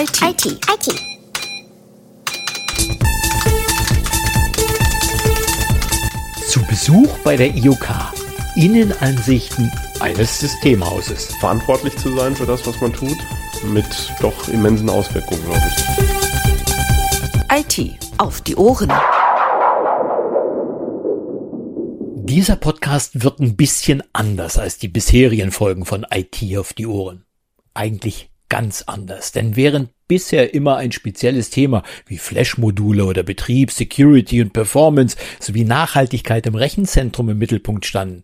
IT. IT. IT. Zu Besuch bei der IOK. Innenansichten eines Systemhauses. Verantwortlich zu sein für das, was man tut, mit doch immensen Auswirkungen, glaube ich. IT auf die Ohren. Dieser Podcast wird ein bisschen anders als die bisherigen Folgen von IT auf die Ohren. Eigentlich ganz anders, denn während bisher immer ein spezielles Thema wie Flash-Module oder Betrieb, Security und Performance sowie Nachhaltigkeit im Rechenzentrum im Mittelpunkt standen.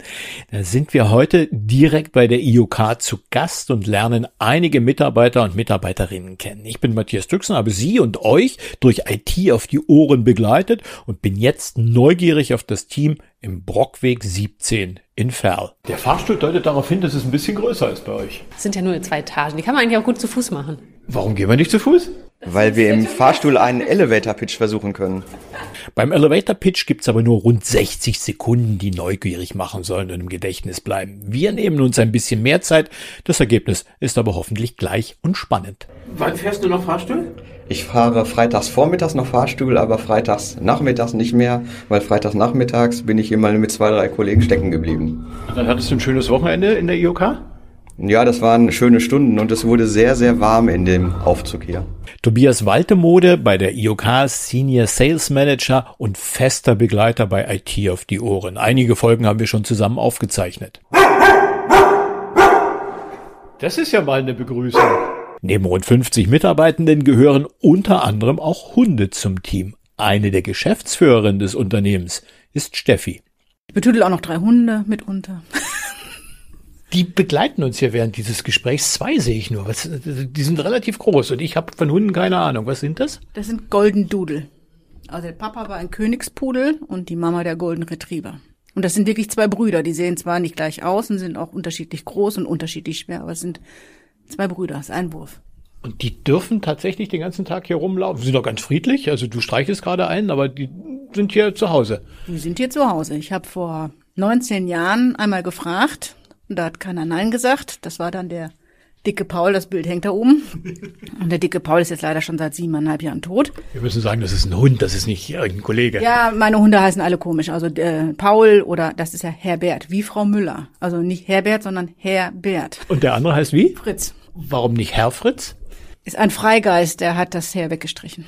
Da sind wir heute direkt bei der IOK zu Gast und lernen einige Mitarbeiter und Mitarbeiterinnen kennen. Ich bin Matthias Düxen, habe Sie und euch durch IT auf die Ohren begleitet und bin jetzt neugierig auf das Team im Brockweg 17 in Ferl. Der Fahrstuhl deutet darauf hin, dass es ein bisschen größer ist bei euch. Das sind ja nur zwei Etagen. Die kann man eigentlich auch gut zu Fuß machen. Warum gehen wir nicht zu Fuß? Weil wir im Fahrstuhl einen Elevator-Pitch versuchen können. Beim Elevator-Pitch gibt's aber nur rund 60 Sekunden, die neugierig machen sollen und im Gedächtnis bleiben. Wir nehmen uns ein bisschen mehr Zeit. Das Ergebnis ist aber hoffentlich gleich und spannend. Wann fährst du noch Fahrstuhl? Ich fahre freitags vormittags noch Fahrstuhl, aber freitags nachmittags nicht mehr, weil freitags nachmittags bin ich immer mit zwei, drei Kollegen stecken geblieben. Dann hattest du ein schönes Wochenende in der IOK? Ja, das waren schöne Stunden und es wurde sehr, sehr warm in dem Aufzug hier. Tobias Waltemode bei der IOK Senior Sales Manager und fester Begleiter bei IT auf die Ohren. Einige Folgen haben wir schon zusammen aufgezeichnet. Das ist ja mal eine Begrüßung. Neben rund 50 Mitarbeitenden gehören unter anderem auch Hunde zum Team. Eine der Geschäftsführerinnen des Unternehmens ist Steffi. Ich betüdel auch noch drei Hunde mitunter. Die begleiten uns hier während dieses Gesprächs. Zwei sehe ich nur. Was, die sind relativ groß und ich habe von Hunden keine Ahnung. Was sind das? Das sind Golden Doodle. Also der Papa war ein Königspudel und die Mama der Golden Retriever. Und das sind wirklich zwei Brüder. Die sehen zwar nicht gleich aus und sind auch unterschiedlich groß und unterschiedlich schwer, aber es sind zwei Brüder, das ist ein Wurf. Und die dürfen tatsächlich den ganzen Tag hier rumlaufen. Sie sind doch ganz friedlich. Also du streichelst gerade einen, aber die sind hier zu Hause. Die sind hier zu Hause. Ich habe vor 19 Jahren einmal gefragt, und da hat keiner Nein gesagt. Das war dann der dicke Paul, das Bild hängt da oben. Und der dicke Paul ist jetzt leider schon seit siebeneinhalb Jahren tot. Wir müssen sagen, das ist ein Hund, das ist nicht irgendein Kollege. Ja, meine Hunde heißen alle komisch. Also äh, Paul oder das ist ja Herbert, wie Frau Müller. Also nicht Herbert, sondern Herbert. Und der andere heißt wie? Fritz. Warum nicht Herr Fritz? Ist ein Freigeist, der hat das Herr weggestrichen.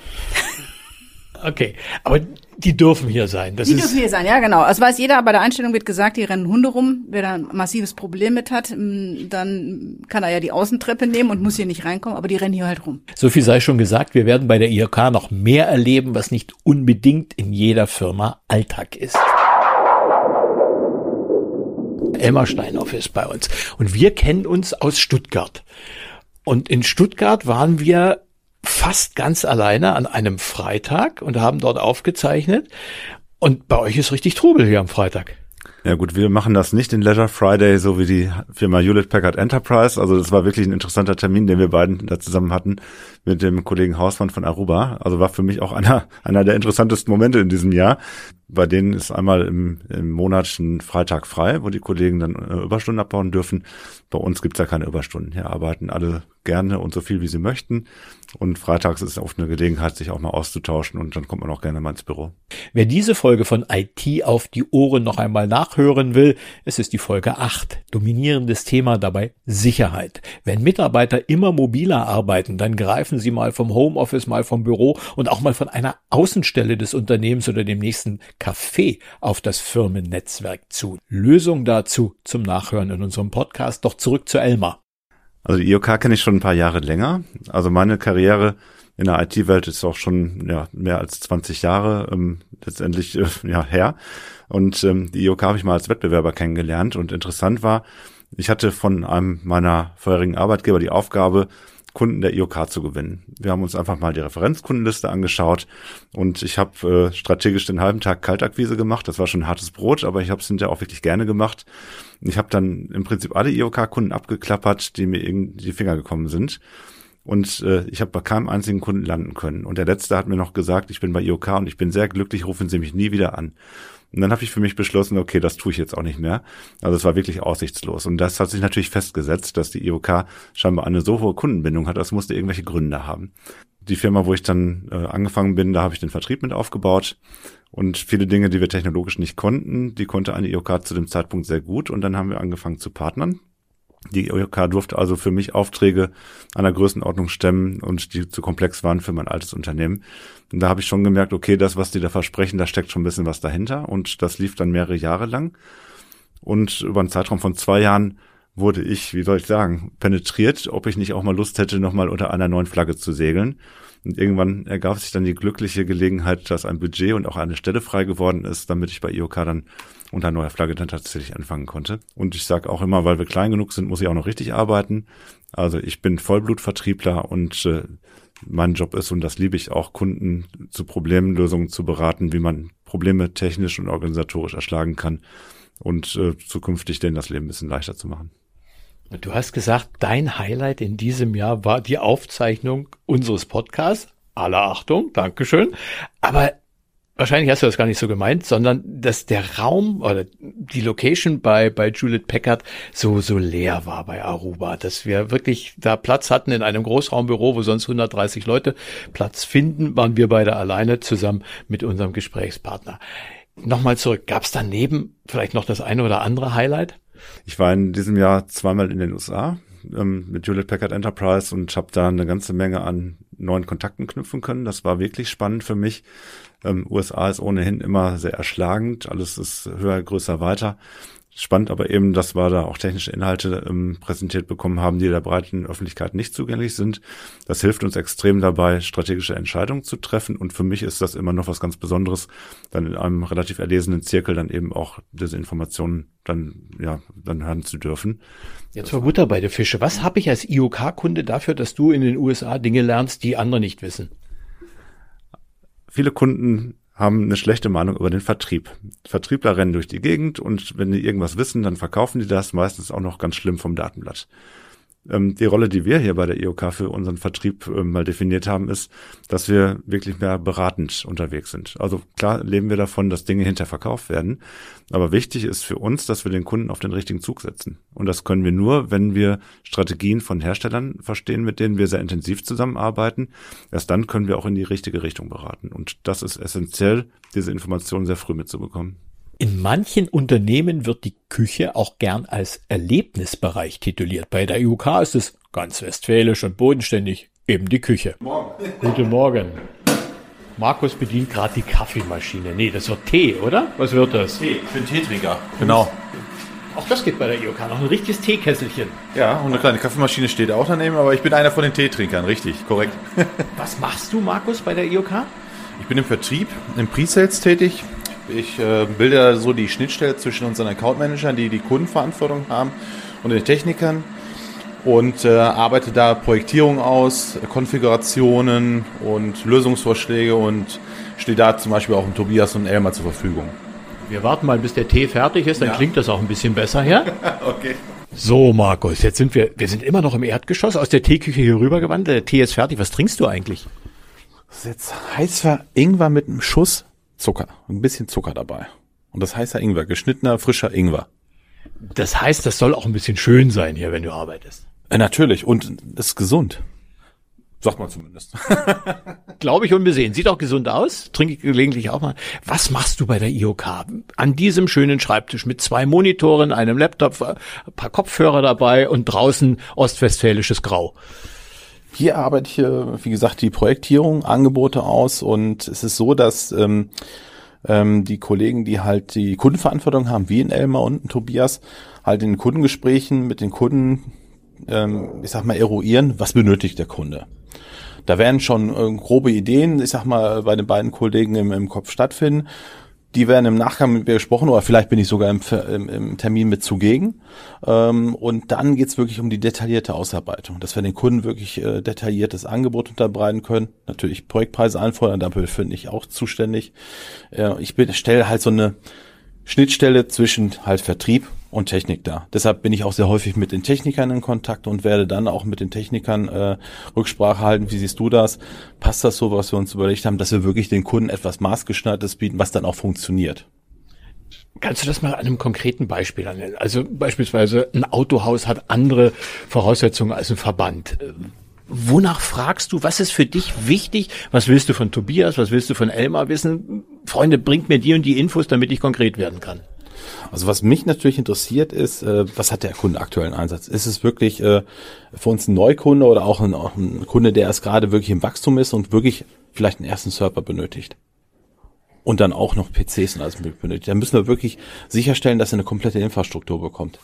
Okay, aber die dürfen hier sein. Das die ist dürfen hier sein, ja genau. Das weiß jeder, bei der Einstellung wird gesagt, die rennen Hunde rum. Wer da ein massives Problem mit hat, dann kann er ja die Außentreppe nehmen und muss hier nicht reinkommen, aber die rennen hier halt rum. So viel sei schon gesagt, wir werden bei der IOK noch mehr erleben, was nicht unbedingt in jeder Firma Alltag ist. Elmar Steinhoff ist bei uns und wir kennen uns aus Stuttgart. Und in Stuttgart waren wir fast ganz alleine an einem Freitag und haben dort aufgezeichnet. Und bei euch ist richtig Trubel hier am Freitag. Ja gut, wir machen das nicht in Leisure Friday, so wie die Firma Hewlett Packard Enterprise. Also das war wirklich ein interessanter Termin, den wir beiden da zusammen hatten mit dem Kollegen Hausmann von Aruba. Also war für mich auch einer, einer der interessantesten Momente in diesem Jahr. Bei denen ist einmal im, im Monat ein Freitag frei, wo die Kollegen dann äh, Überstunden abbauen dürfen. Bei uns gibt's ja keine Überstunden. Hier arbeiten alle gerne und so viel, wie sie möchten. Und freitags ist oft eine Gelegenheit, sich auch mal auszutauschen und dann kommt man auch gerne mal ins Büro. Wer diese Folge von IT auf die Ohren noch einmal nachhören will, es ist die Folge 8. Dominierendes Thema dabei Sicherheit. Wenn Mitarbeiter immer mobiler arbeiten, dann greifen sie mal vom Homeoffice, mal vom Büro und auch mal von einer Außenstelle des Unternehmens oder dem nächsten Café auf das Firmennetzwerk zu. Lösung dazu zum Nachhören in unserem Podcast. Doch zurück zu Elmar. Also die IOK kenne ich schon ein paar Jahre länger. Also meine Karriere in der IT-Welt ist auch schon ja, mehr als 20 Jahre ähm, letztendlich äh, ja, her. Und ähm, die IOK habe ich mal als Wettbewerber kennengelernt. Und interessant war, ich hatte von einem meiner vorherigen Arbeitgeber die Aufgabe, Kunden der IOK zu gewinnen. Wir haben uns einfach mal die Referenzkundenliste angeschaut und ich habe äh, strategisch den halben Tag Kaltakquise gemacht. Das war schon hartes Brot, aber ich habe es hinterher auch wirklich gerne gemacht. Ich habe dann im Prinzip alle IOK-Kunden abgeklappert, die mir in die Finger gekommen sind. Und äh, ich habe bei keinem einzigen Kunden landen können. Und der letzte hat mir noch gesagt, ich bin bei IOK und ich bin sehr glücklich, rufen Sie mich nie wieder an. Und dann habe ich für mich beschlossen, okay, das tue ich jetzt auch nicht mehr. Also es war wirklich aussichtslos. Und das hat sich natürlich festgesetzt, dass die IOK scheinbar eine so hohe Kundenbindung hat, das musste irgendwelche Gründe haben. Die Firma, wo ich dann äh, angefangen bin, da habe ich den Vertrieb mit aufgebaut. Und viele Dinge, die wir technologisch nicht konnten, die konnte eine IOK zu dem Zeitpunkt sehr gut. Und dann haben wir angefangen zu partnern. Die IOK durfte also für mich Aufträge einer Größenordnung stemmen und die zu komplex waren für mein altes Unternehmen. Und da habe ich schon gemerkt, okay, das, was die da versprechen, da steckt schon ein bisschen was dahinter. Und das lief dann mehrere Jahre lang. Und über einen Zeitraum von zwei Jahren wurde ich, wie soll ich sagen, penetriert, ob ich nicht auch mal Lust hätte, nochmal unter einer neuen Flagge zu segeln. Und irgendwann ergab sich dann die glückliche Gelegenheit, dass ein Budget und auch eine Stelle frei geworden ist, damit ich bei IOK dann unter neuer Flagge dann tatsächlich anfangen konnte. Und ich sage auch immer, weil wir klein genug sind, muss ich auch noch richtig arbeiten. Also ich bin Vollblutvertriebler und äh, mein Job ist, und das liebe ich auch, Kunden zu Problemlösungen zu beraten, wie man Probleme technisch und organisatorisch erschlagen kann und äh, zukünftig denen das Leben ein bisschen leichter zu machen. Du hast gesagt, dein Highlight in diesem Jahr war die Aufzeichnung unseres Podcasts. Aller Achtung, Dankeschön. Aber wahrscheinlich hast du das gar nicht so gemeint, sondern dass der Raum oder die Location bei, bei Juliet Packard so, so leer war bei Aruba, dass wir wirklich da Platz hatten in einem Großraumbüro, wo sonst 130 Leute Platz finden, waren wir beide alleine zusammen mit unserem Gesprächspartner. Nochmal zurück, gab es daneben vielleicht noch das eine oder andere Highlight? Ich war in diesem Jahr zweimal in den USA ähm, mit Hewlett Packard Enterprise und habe da eine ganze Menge an neuen Kontakten knüpfen können. Das war wirklich spannend für mich. Ähm, USA ist ohnehin immer sehr erschlagend, alles ist höher, größer, weiter. Spannend aber eben, dass wir da auch technische Inhalte ähm, präsentiert bekommen haben, die der breiten Öffentlichkeit nicht zugänglich sind. Das hilft uns extrem dabei, strategische Entscheidungen zu treffen. Und für mich ist das immer noch was ganz Besonderes, dann in einem relativ erlesenen Zirkel dann eben auch diese Informationen dann, ja, dann hören zu dürfen. Jetzt war Butter bei der Fische. Was habe ich als IOK-Kunde dafür, dass du in den USA Dinge lernst, die andere nicht wissen? Viele Kunden haben eine schlechte Meinung über den Vertrieb. Vertriebler rennen durch die Gegend und wenn die irgendwas wissen, dann verkaufen die das meistens auch noch ganz schlimm vom Datenblatt. Ähm, die Rolle, die wir hier bei der IOK für unseren Vertrieb ähm, mal definiert haben, ist, dass wir wirklich mehr beratend unterwegs sind. Also klar leben wir davon, dass Dinge hinterverkauft werden. Aber wichtig ist für uns, dass wir den Kunden auf den richtigen Zug setzen. Und das können wir nur, wenn wir Strategien von Herstellern verstehen, mit denen wir sehr intensiv zusammenarbeiten. Erst dann können wir auch in die richtige Richtung beraten. Und das ist essentiell, diese Informationen sehr früh mitzubekommen. In manchen Unternehmen wird die Küche auch gern als Erlebnisbereich tituliert. Bei der IUK ist es ganz westfälisch und bodenständig eben die Küche. Morgen. Guten Morgen. Markus bedient gerade die Kaffeemaschine. Nee, das wird Tee, oder? Was wird das? Tee. Ich bin Teetrinker. Genau. Auch das geht bei der IOK noch ein richtiges Teekesselchen. Ja, und eine kleine Kaffeemaschine steht auch daneben, aber ich bin einer von den Teetrinkern, richtig, korrekt. Was machst du, Markus, bei der IOK? Ich bin im Vertrieb, im Pre-Sales tätig. Ich äh, bilde so die Schnittstelle zwischen unseren Account-Managern, die die Kundenverantwortung haben, und den Technikern und äh, arbeite da Projektierung aus, Konfigurationen und Lösungsvorschläge und stehe da zum Beispiel auch dem Tobias und Elmar zur Verfügung. Wir warten mal, bis der Tee fertig ist, dann ja. klingt das auch ein bisschen besser, ja? okay. So, Markus, jetzt sind wir, wir sind immer noch im Erdgeschoss aus der Teeküche hier rübergewandert. Der Tee ist fertig. Was trinkst du eigentlich? Das ist jetzt heißer Ingwer mit einem Schuss Zucker. Ein bisschen Zucker dabei. Und das heißer Ingwer, geschnittener, frischer Ingwer. Das heißt, das soll auch ein bisschen schön sein hier, wenn du arbeitest. Äh, natürlich. Und ist gesund. Sagt man zumindest. Glaube ich unbesehen. Sieht auch gesund aus. Trinke ich gelegentlich auch mal. Was machst du bei der IOK? An diesem schönen Schreibtisch mit zwei Monitoren, einem Laptop, ein paar Kopfhörer dabei und draußen ostwestfälisches Grau. Hier arbeite ich, wie gesagt, die Projektierung, Angebote aus und es ist so, dass ähm, ähm, die Kollegen, die halt die Kundenverantwortung haben, wie in Elmar und in Tobias, halt in Kundengesprächen mit den Kunden, ähm, ich sag mal, eruieren, was benötigt der Kunde. Da werden schon äh, grobe Ideen, ich sag mal, bei den beiden Kollegen im, im Kopf stattfinden die werden im Nachgang mit mir gesprochen oder vielleicht bin ich sogar im, im, im Termin mit zugegen. Ähm, und dann geht's wirklich um die detaillierte Ausarbeitung, dass wir den Kunden wirklich äh, detailliertes Angebot unterbreiten können. Natürlich Projektpreise anfordern, dafür bin ich auch zuständig. Äh, ich stelle halt so eine Schnittstelle zwischen halt Vertrieb und Technik da. Deshalb bin ich auch sehr häufig mit den Technikern in Kontakt und werde dann auch mit den Technikern äh, Rücksprache halten. Wie siehst du das? Passt das so, was wir uns überlegt haben, dass wir wirklich den Kunden etwas maßgeschneidertes bieten, was dann auch funktioniert? Kannst du das mal an einem konkreten Beispiel nennen? Also beispielsweise ein Autohaus hat andere Voraussetzungen als ein Verband. Wonach fragst du? Was ist für dich wichtig? Was willst du von Tobias? Was willst du von Elmar wissen? Freunde, bringt mir die und die Infos, damit ich konkret werden kann. Also was mich natürlich interessiert ist, äh, was hat der Kunde aktuellen Einsatz? Ist es wirklich äh, für uns ein Neukunde oder auch ein, auch ein Kunde, der es gerade wirklich im Wachstum ist und wirklich vielleicht einen ersten Server benötigt? Und dann auch noch PCs und alles benötigt. Da müssen wir wirklich sicherstellen, dass er eine komplette Infrastruktur bekommt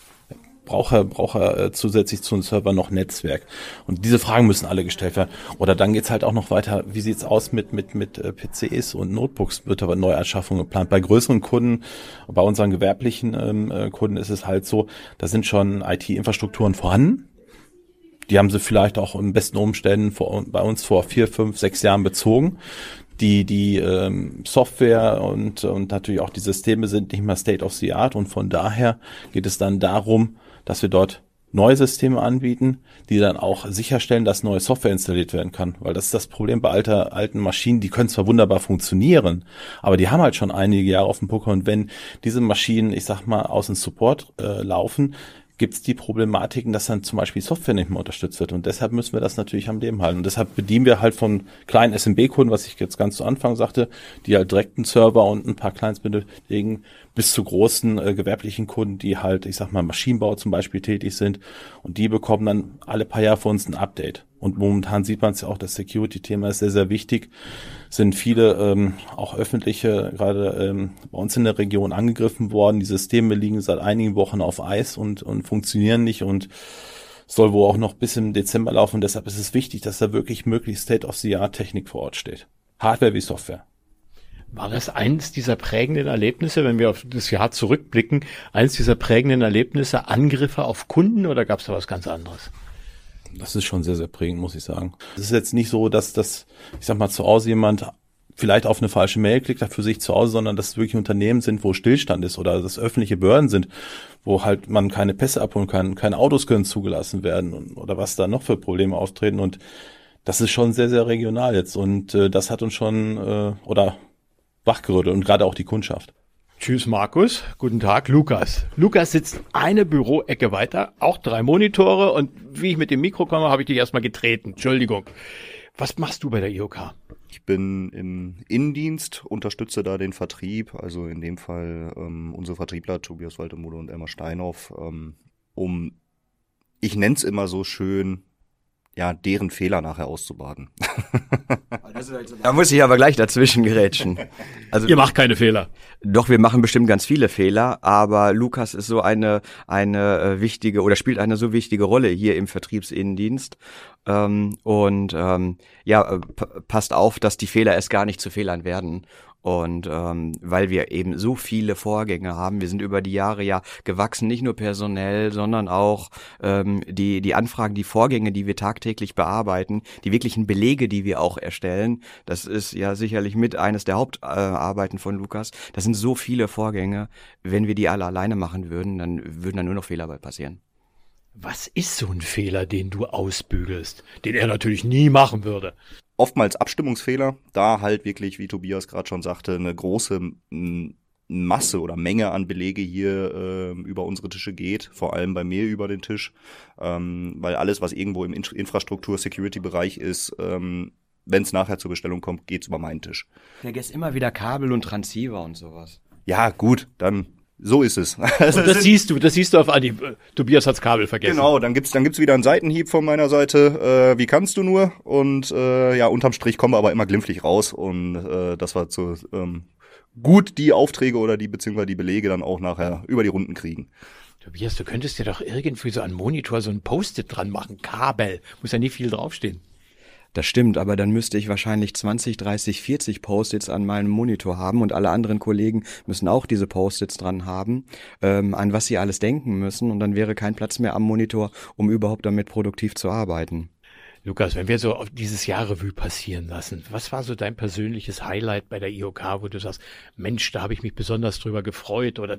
braucht er, braucht er äh, zusätzlich zu einem Server noch Netzwerk? Und diese Fragen müssen alle gestellt werden. Oder dann geht's halt auch noch weiter, wie sieht's aus mit, mit, mit äh, PCs und Notebooks? Wird aber Neuanschaffung geplant. Bei größeren Kunden, bei unseren gewerblichen ähm, äh, Kunden ist es halt so, da sind schon IT-Infrastrukturen vorhanden. Die haben sie vielleicht auch in besten Umständen vor, bei uns vor vier, fünf, sechs Jahren bezogen die die ähm, Software und und natürlich auch die Systeme sind nicht mehr State of the Art und von daher geht es dann darum, dass wir dort neue Systeme anbieten, die dann auch sicherstellen, dass neue Software installiert werden kann. Weil das ist das Problem bei alter, alten Maschinen, die können zwar wunderbar funktionieren, aber die haben halt schon einige Jahre auf dem Poker und wenn diese Maschinen, ich sag mal, aus dem Support äh, laufen, gibt es die Problematiken, dass dann zum Beispiel Software nicht mehr unterstützt wird. Und deshalb müssen wir das natürlich am Leben halten. Und deshalb bedienen wir halt von kleinen SMB-Kunden, was ich jetzt ganz zu Anfang sagte, die halt direkt einen Server und ein paar Clients benötigen, bis zu großen äh, gewerblichen Kunden, die halt, ich sag mal, Maschinenbau zum Beispiel tätig sind. Und die bekommen dann alle paar Jahre von uns ein Update. Und momentan sieht man es ja auch, das Security-Thema ist sehr, sehr wichtig. Sind viele ähm, auch öffentliche, gerade ähm, bei uns in der Region angegriffen worden. Die Systeme liegen seit einigen Wochen auf Eis und, und funktionieren nicht und soll wohl auch noch bis im Dezember laufen. Deshalb ist es wichtig, dass da wirklich möglichst State-of-the-Art-Technik vor Ort steht. Hardware wie Software. War das eins dieser prägenden Erlebnisse, wenn wir auf das Jahr zurückblicken, eins dieser prägenden Erlebnisse, Angriffe auf Kunden oder gab es da was ganz anderes? Das ist schon sehr, sehr prägend, muss ich sagen. Es ist jetzt nicht so, dass das, ich sag mal, zu Hause jemand vielleicht auf eine falsche Mail klickt, hat für sich zu Hause, sondern dass es wirklich Unternehmen sind, wo Stillstand ist oder dass öffentliche Behörden sind, wo halt man keine Pässe abholen kann, keine Autos können zugelassen werden oder was da noch für Probleme auftreten und das ist schon sehr, sehr regional jetzt und äh, das hat uns schon äh, oder wachgerüttelt und gerade auch die Kundschaft. Tschüss Markus, guten Tag Lukas. Lukas sitzt eine Büroecke weiter, auch drei Monitore und wie ich mit dem Mikro komme, habe ich dich erstmal getreten. Entschuldigung. Was machst du bei der IOK? Ich bin im Innendienst, unterstütze da den Vertrieb, also in dem Fall ähm, unsere Vertriebler Tobias Waltemude und Emma Steinhoff, ähm, um, ich nenne es immer so schön, ja, deren Fehler nachher auszubaden. da muss ich aber gleich dazwischen gerätschen. Also, Ihr macht keine Fehler. Doch, wir machen bestimmt ganz viele Fehler, aber Lukas ist so eine, eine äh, wichtige oder spielt eine so wichtige Rolle hier im Vertriebsinnendienst. Ähm, und ähm, ja, äh, passt auf, dass die Fehler erst gar nicht zu Fehlern werden. Und ähm, weil wir eben so viele Vorgänge haben, wir sind über die Jahre ja gewachsen, nicht nur personell, sondern auch ähm, die, die Anfragen, die Vorgänge, die wir tagtäglich bearbeiten, die wirklichen Belege, die wir auch erstellen. Das ist ja sicherlich mit eines der Hauptarbeiten äh, von Lukas. Das sind so viele Vorgänge. Wenn wir die alle alleine machen würden, dann würden da nur noch Fehler bei passieren. Was ist so ein Fehler, den du ausbügelst, den er natürlich nie machen würde? Oftmals Abstimmungsfehler, da halt wirklich, wie Tobias gerade schon sagte, eine große Masse oder Menge an Belege hier äh, über unsere Tische geht, vor allem bei mir über den Tisch, ähm, weil alles, was irgendwo im In Infrastruktur-Security-Bereich ist, ähm, wenn es nachher zur Bestellung kommt, geht's über meinen Tisch. Vergesst immer wieder Kabel und Transceiver und sowas. Ja, gut, dann so ist es. Also das siehst du, das siehst du auf Anhieb. Tobias hat's Kabel vergessen. Genau, dann gibt's dann gibt's wieder einen Seitenhieb von meiner Seite. Äh, wie kannst du nur? Und äh, ja, unterm Strich kommen wir aber immer glimpflich raus und äh, das war so ähm, gut die Aufträge oder die beziehungsweise die Belege dann auch nachher über die Runden kriegen. Tobias, du könntest dir doch irgendwie so an Monitor so ein Post-it dran machen, Kabel, muss ja nie viel draufstehen. Das stimmt, aber dann müsste ich wahrscheinlich 20, 30, 40 Post-its an meinem Monitor haben und alle anderen Kollegen müssen auch diese Post-its dran haben, ähm, an was sie alles denken müssen und dann wäre kein Platz mehr am Monitor, um überhaupt damit produktiv zu arbeiten. Lukas, wenn wir so auf dieses Jahr Revue passieren lassen, was war so dein persönliches Highlight bei der IOK, wo du sagst, Mensch, da habe ich mich besonders drüber gefreut oder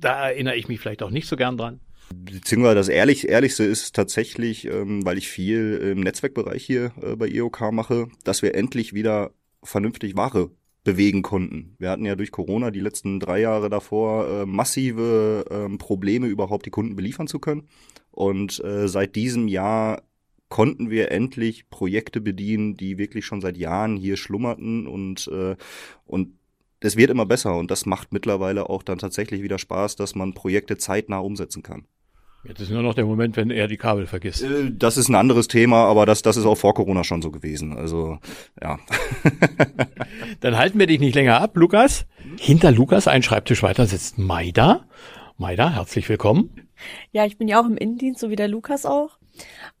da erinnere ich mich vielleicht auch nicht so gern dran? Beziehungsweise das ehrlich, Ehrlichste ist tatsächlich, ähm, weil ich viel im Netzwerkbereich hier äh, bei IOK mache, dass wir endlich wieder vernünftig Ware bewegen konnten. Wir hatten ja durch Corona die letzten drei Jahre davor äh, massive äh, Probleme, überhaupt die Kunden beliefern zu können. Und äh, seit diesem Jahr konnten wir endlich Projekte bedienen, die wirklich schon seit Jahren hier schlummerten und, äh, und es wird immer besser und das macht mittlerweile auch dann tatsächlich wieder Spaß, dass man Projekte zeitnah umsetzen kann. Jetzt ist nur noch der Moment, wenn er die Kabel vergisst. Äh, Das ist ein anderes Thema, aber das, das ist auch vor Corona schon so gewesen. Also, ja. Dann halten wir dich nicht länger ab, Lukas. Hinter Lukas, ein Schreibtisch weiter, sitzt Maida. Maida, herzlich willkommen. Ja, ich bin ja auch im Innendienst, so wie der Lukas auch.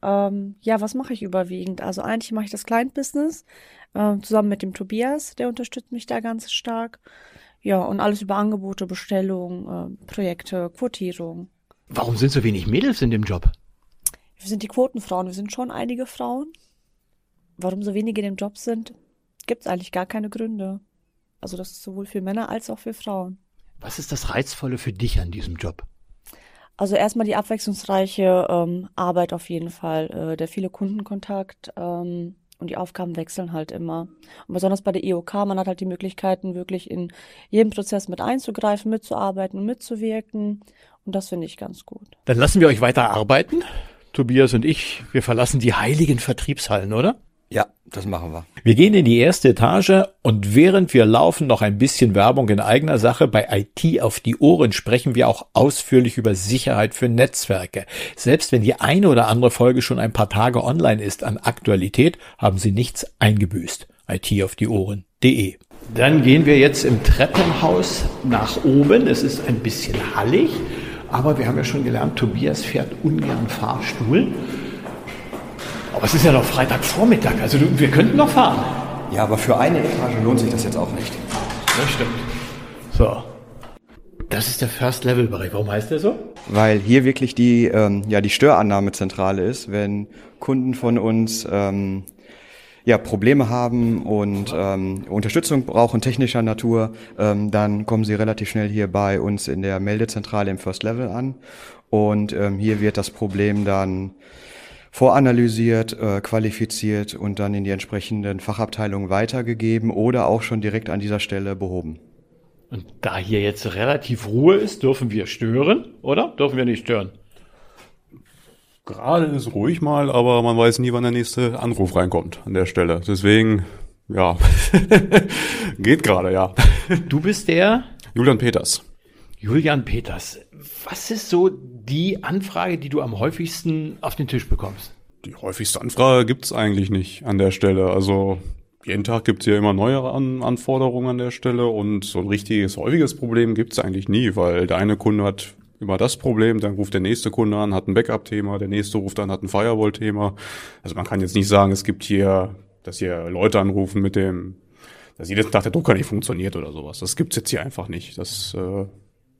Ähm, ja, was mache ich überwiegend? Also eigentlich mache ich das Client-Business äh, zusammen mit dem Tobias, der unterstützt mich da ganz stark. Ja, und alles über Angebote, Bestellungen, äh, Projekte, Quotierung. Warum sind so wenig Mädels in dem Job? Wir sind die Quotenfrauen, wir sind schon einige Frauen. Warum so wenige in dem Job sind, gibt es eigentlich gar keine Gründe. Also das ist sowohl für Männer als auch für Frauen. Was ist das Reizvolle für dich an diesem Job? Also erstmal die abwechslungsreiche ähm, Arbeit auf jeden Fall, äh, der viele Kundenkontakt ähm, und die Aufgaben wechseln halt immer. Und besonders bei der IOK, man hat halt die Möglichkeiten, wirklich in jeden Prozess mit einzugreifen, mitzuarbeiten mitzuwirken. Und das finde ich ganz gut. Dann lassen wir euch weiter arbeiten. Tobias und ich, wir verlassen die heiligen Vertriebshallen, oder? Ja, das machen wir. Wir gehen in die erste Etage und während wir laufen noch ein bisschen Werbung in eigener Sache. Bei IT auf die Ohren sprechen wir auch ausführlich über Sicherheit für Netzwerke. Selbst wenn die eine oder andere Folge schon ein paar Tage online ist an Aktualität, haben sie nichts eingebüßt. IT auf die Ohren.de. Dann gehen wir jetzt im Treppenhaus nach oben. Es ist ein bisschen hallig, aber wir haben ja schon gelernt, Tobias fährt ungern Fahrstuhl. Aber es ist ja noch Freitagvormittag, also wir könnten noch fahren. Ja, aber für eine Etage lohnt sich das jetzt auch nicht. Das stimmt. So. Das ist der First-Level-Bereich. Warum heißt der so? Weil hier wirklich die, ähm, ja, die Störannahmezentrale ist, wenn Kunden von uns ähm, ja, Probleme haben und ähm, Unterstützung brauchen technischer Natur, ähm, dann kommen sie relativ schnell hier bei uns in der Meldezentrale im First Level an. Und ähm, hier wird das Problem dann voranalysiert, äh, qualifiziert und dann in die entsprechenden Fachabteilungen weitergegeben oder auch schon direkt an dieser Stelle behoben. Und da hier jetzt relativ Ruhe ist, dürfen wir stören, oder? Dürfen wir nicht stören? Gerade ist ruhig mal, aber man weiß nie, wann der nächste Anruf reinkommt an der Stelle. Deswegen, ja, geht gerade, ja. Du bist der Julian Peters. Julian Peters. Was ist so die Anfrage, die du am häufigsten auf den Tisch bekommst? Die häufigste Anfrage gibt's eigentlich nicht an der Stelle. Also jeden Tag gibt's hier immer neue an Anforderungen an der Stelle und so ein richtiges, häufiges Problem gibt's eigentlich nie, weil der eine Kunde hat immer das Problem, dann ruft der nächste Kunde an, hat ein Backup-Thema, der nächste ruft an, hat ein Firewall-Thema. Also man kann jetzt nicht sagen, es gibt hier, dass hier Leute anrufen mit dem, dass jedes Tag der Drucker nicht funktioniert oder sowas. Das gibt's jetzt hier einfach nicht. Das äh,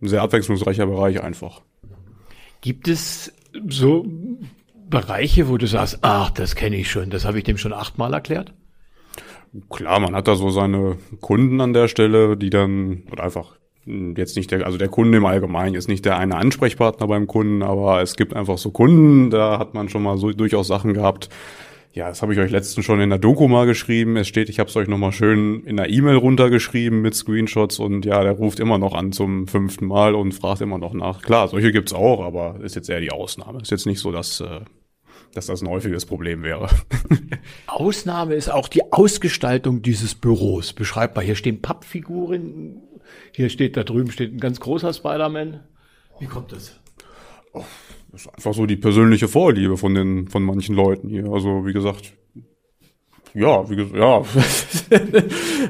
ein sehr abwechslungsreicher Bereich einfach. Gibt es so Bereiche, wo du sagst, ach, das kenne ich schon, das habe ich dem schon achtmal erklärt? Klar, man hat da so seine Kunden an der Stelle, die dann, oder einfach jetzt nicht der, also der Kunde im Allgemeinen ist nicht der eine Ansprechpartner beim Kunden, aber es gibt einfach so Kunden, da hat man schon mal so durchaus Sachen gehabt. Ja, das habe ich euch letztens schon in der Doku mal geschrieben. Es steht, ich habe es euch nochmal schön in der E-Mail runtergeschrieben mit Screenshots und ja, der ruft immer noch an zum fünften Mal und fragt immer noch nach. Klar, solche gibt's auch, aber ist jetzt eher die Ausnahme. Ist jetzt nicht so, dass, äh, dass das ein häufiges Problem wäre. Ausnahme ist auch die Ausgestaltung dieses Büros. Beschreibbar. Hier stehen Pappfiguren. Hier steht, da drüben steht ein ganz großer Spider-Man. Wie kommt das? Das ist einfach so die persönliche Vorliebe von den, von manchen Leuten hier. Also, wie gesagt, ja, wie gesagt, ja.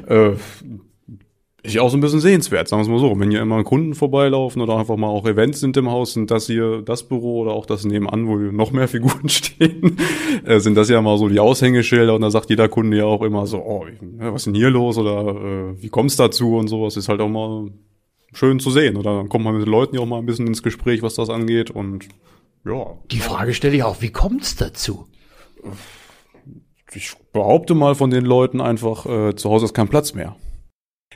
äh, ist ja auch so ein bisschen sehenswert, sagen wir mal so. Wenn hier immer Kunden vorbeilaufen oder einfach mal auch Events sind im Haus, sind das hier das Büro oder auch das nebenan, wo noch mehr Figuren stehen, äh, sind das ja mal so die Aushängeschilder und da sagt jeder Kunde ja auch immer so, oh, was ist denn hier los oder äh, wie kommt's dazu und sowas ist halt auch mal schön zu sehen. Oder dann kommt man mit den Leuten ja auch mal ein bisschen ins Gespräch, was das angeht und ja. Die Frage stelle ich auch, wie kommt's dazu? Ich behaupte mal von den Leuten einfach, äh, zu Hause ist kein Platz mehr.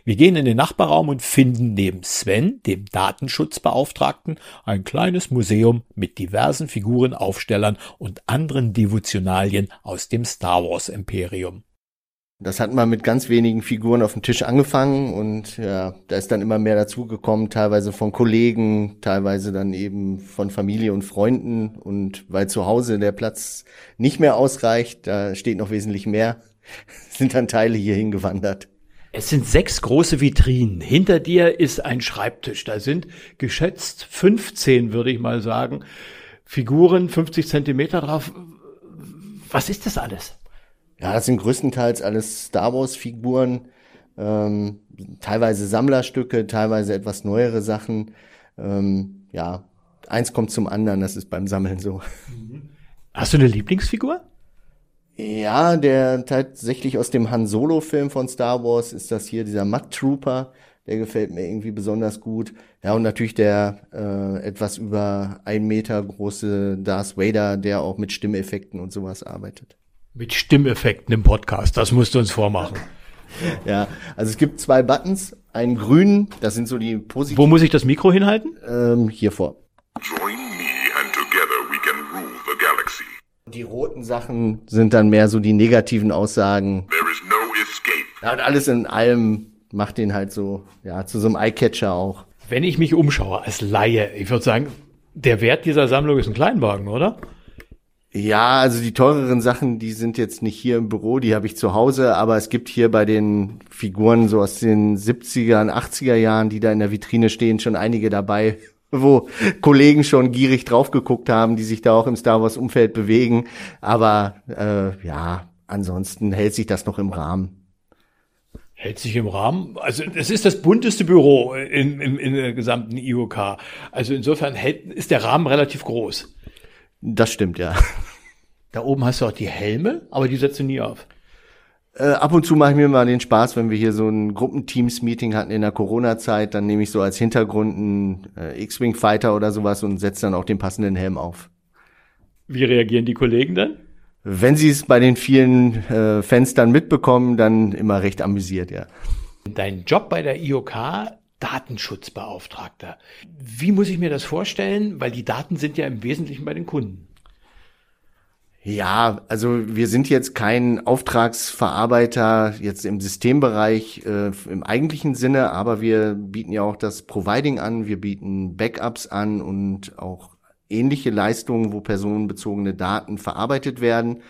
Wir gehen in den Nachbarraum und finden neben Sven, dem Datenschutzbeauftragten, ein kleines Museum mit diversen Figuren, Aufstellern und anderen Devotionalien aus dem Star Wars Imperium. Das hat mal mit ganz wenigen Figuren auf dem Tisch angefangen und ja, da ist dann immer mehr dazugekommen, teilweise von Kollegen, teilweise dann eben von Familie und Freunden und weil zu Hause der Platz nicht mehr ausreicht, da steht noch wesentlich mehr, sind dann Teile hier hingewandert. Es sind sechs große Vitrinen. Hinter dir ist ein Schreibtisch. Da sind geschätzt 15, würde ich mal sagen, Figuren, 50 Zentimeter drauf. Was ist das alles? Ja, das sind größtenteils alles Star Wars-Figuren, ähm, teilweise Sammlerstücke, teilweise etwas neuere Sachen. Ähm, ja, eins kommt zum anderen, das ist beim Sammeln so. Hast du eine Lieblingsfigur? Ja, der tatsächlich aus dem Han Solo-Film von Star Wars ist das hier, dieser Mud Trooper. Der gefällt mir irgendwie besonders gut. Ja, und natürlich der äh, etwas über ein Meter große Darth Vader, der auch mit Stimmeffekten und sowas arbeitet. Mit Stimmeffekten im Podcast, das musst du uns vormachen. Ja, also es gibt zwei Buttons, einen grünen, das sind so die positiven. Wo muss ich das Mikro hinhalten? Ähm, hier vor. Join me and together we can rule the galaxy. Die roten Sachen sind dann mehr so die negativen Aussagen. There is no escape. Ja, und alles in allem macht den halt so, ja, zu so einem Eyecatcher auch. Wenn ich mich umschaue als Laie, ich würde sagen, der Wert dieser Sammlung ist ein Kleinwagen, oder? Ja, also die teureren Sachen, die sind jetzt nicht hier im Büro, die habe ich zu Hause, aber es gibt hier bei den Figuren so aus den 70er und 80er Jahren, die da in der Vitrine stehen, schon einige dabei, wo Kollegen schon gierig drauf geguckt haben, die sich da auch im Star Wars Umfeld bewegen, aber äh, ja, ansonsten hält sich das noch im Rahmen. Hält sich im Rahmen. Also es ist das bunteste Büro in, in, in der gesamten IOK. Also insofern hält, ist der Rahmen relativ groß. Das stimmt, ja. Da oben hast du auch die Helme, aber die setzt du nie auf. Äh, ab und zu mache ich mir mal den Spaß, wenn wir hier so ein Gruppenteams-Meeting hatten in der Corona-Zeit, dann nehme ich so als Hintergrund einen äh, X-Wing-Fighter oder sowas und setze dann auch den passenden Helm auf. Wie reagieren die Kollegen dann? Wenn sie es bei den vielen äh, Fans dann mitbekommen, dann immer recht amüsiert, ja. Dein Job bei der IOK Datenschutzbeauftragter. Wie muss ich mir das vorstellen? Weil die Daten sind ja im Wesentlichen bei den Kunden. Ja, also wir sind jetzt kein Auftragsverarbeiter jetzt im Systembereich äh, im eigentlichen Sinne, aber wir bieten ja auch das Providing an, wir bieten Backups an und auch ähnliche Leistungen, wo personenbezogene Daten verarbeitet werden.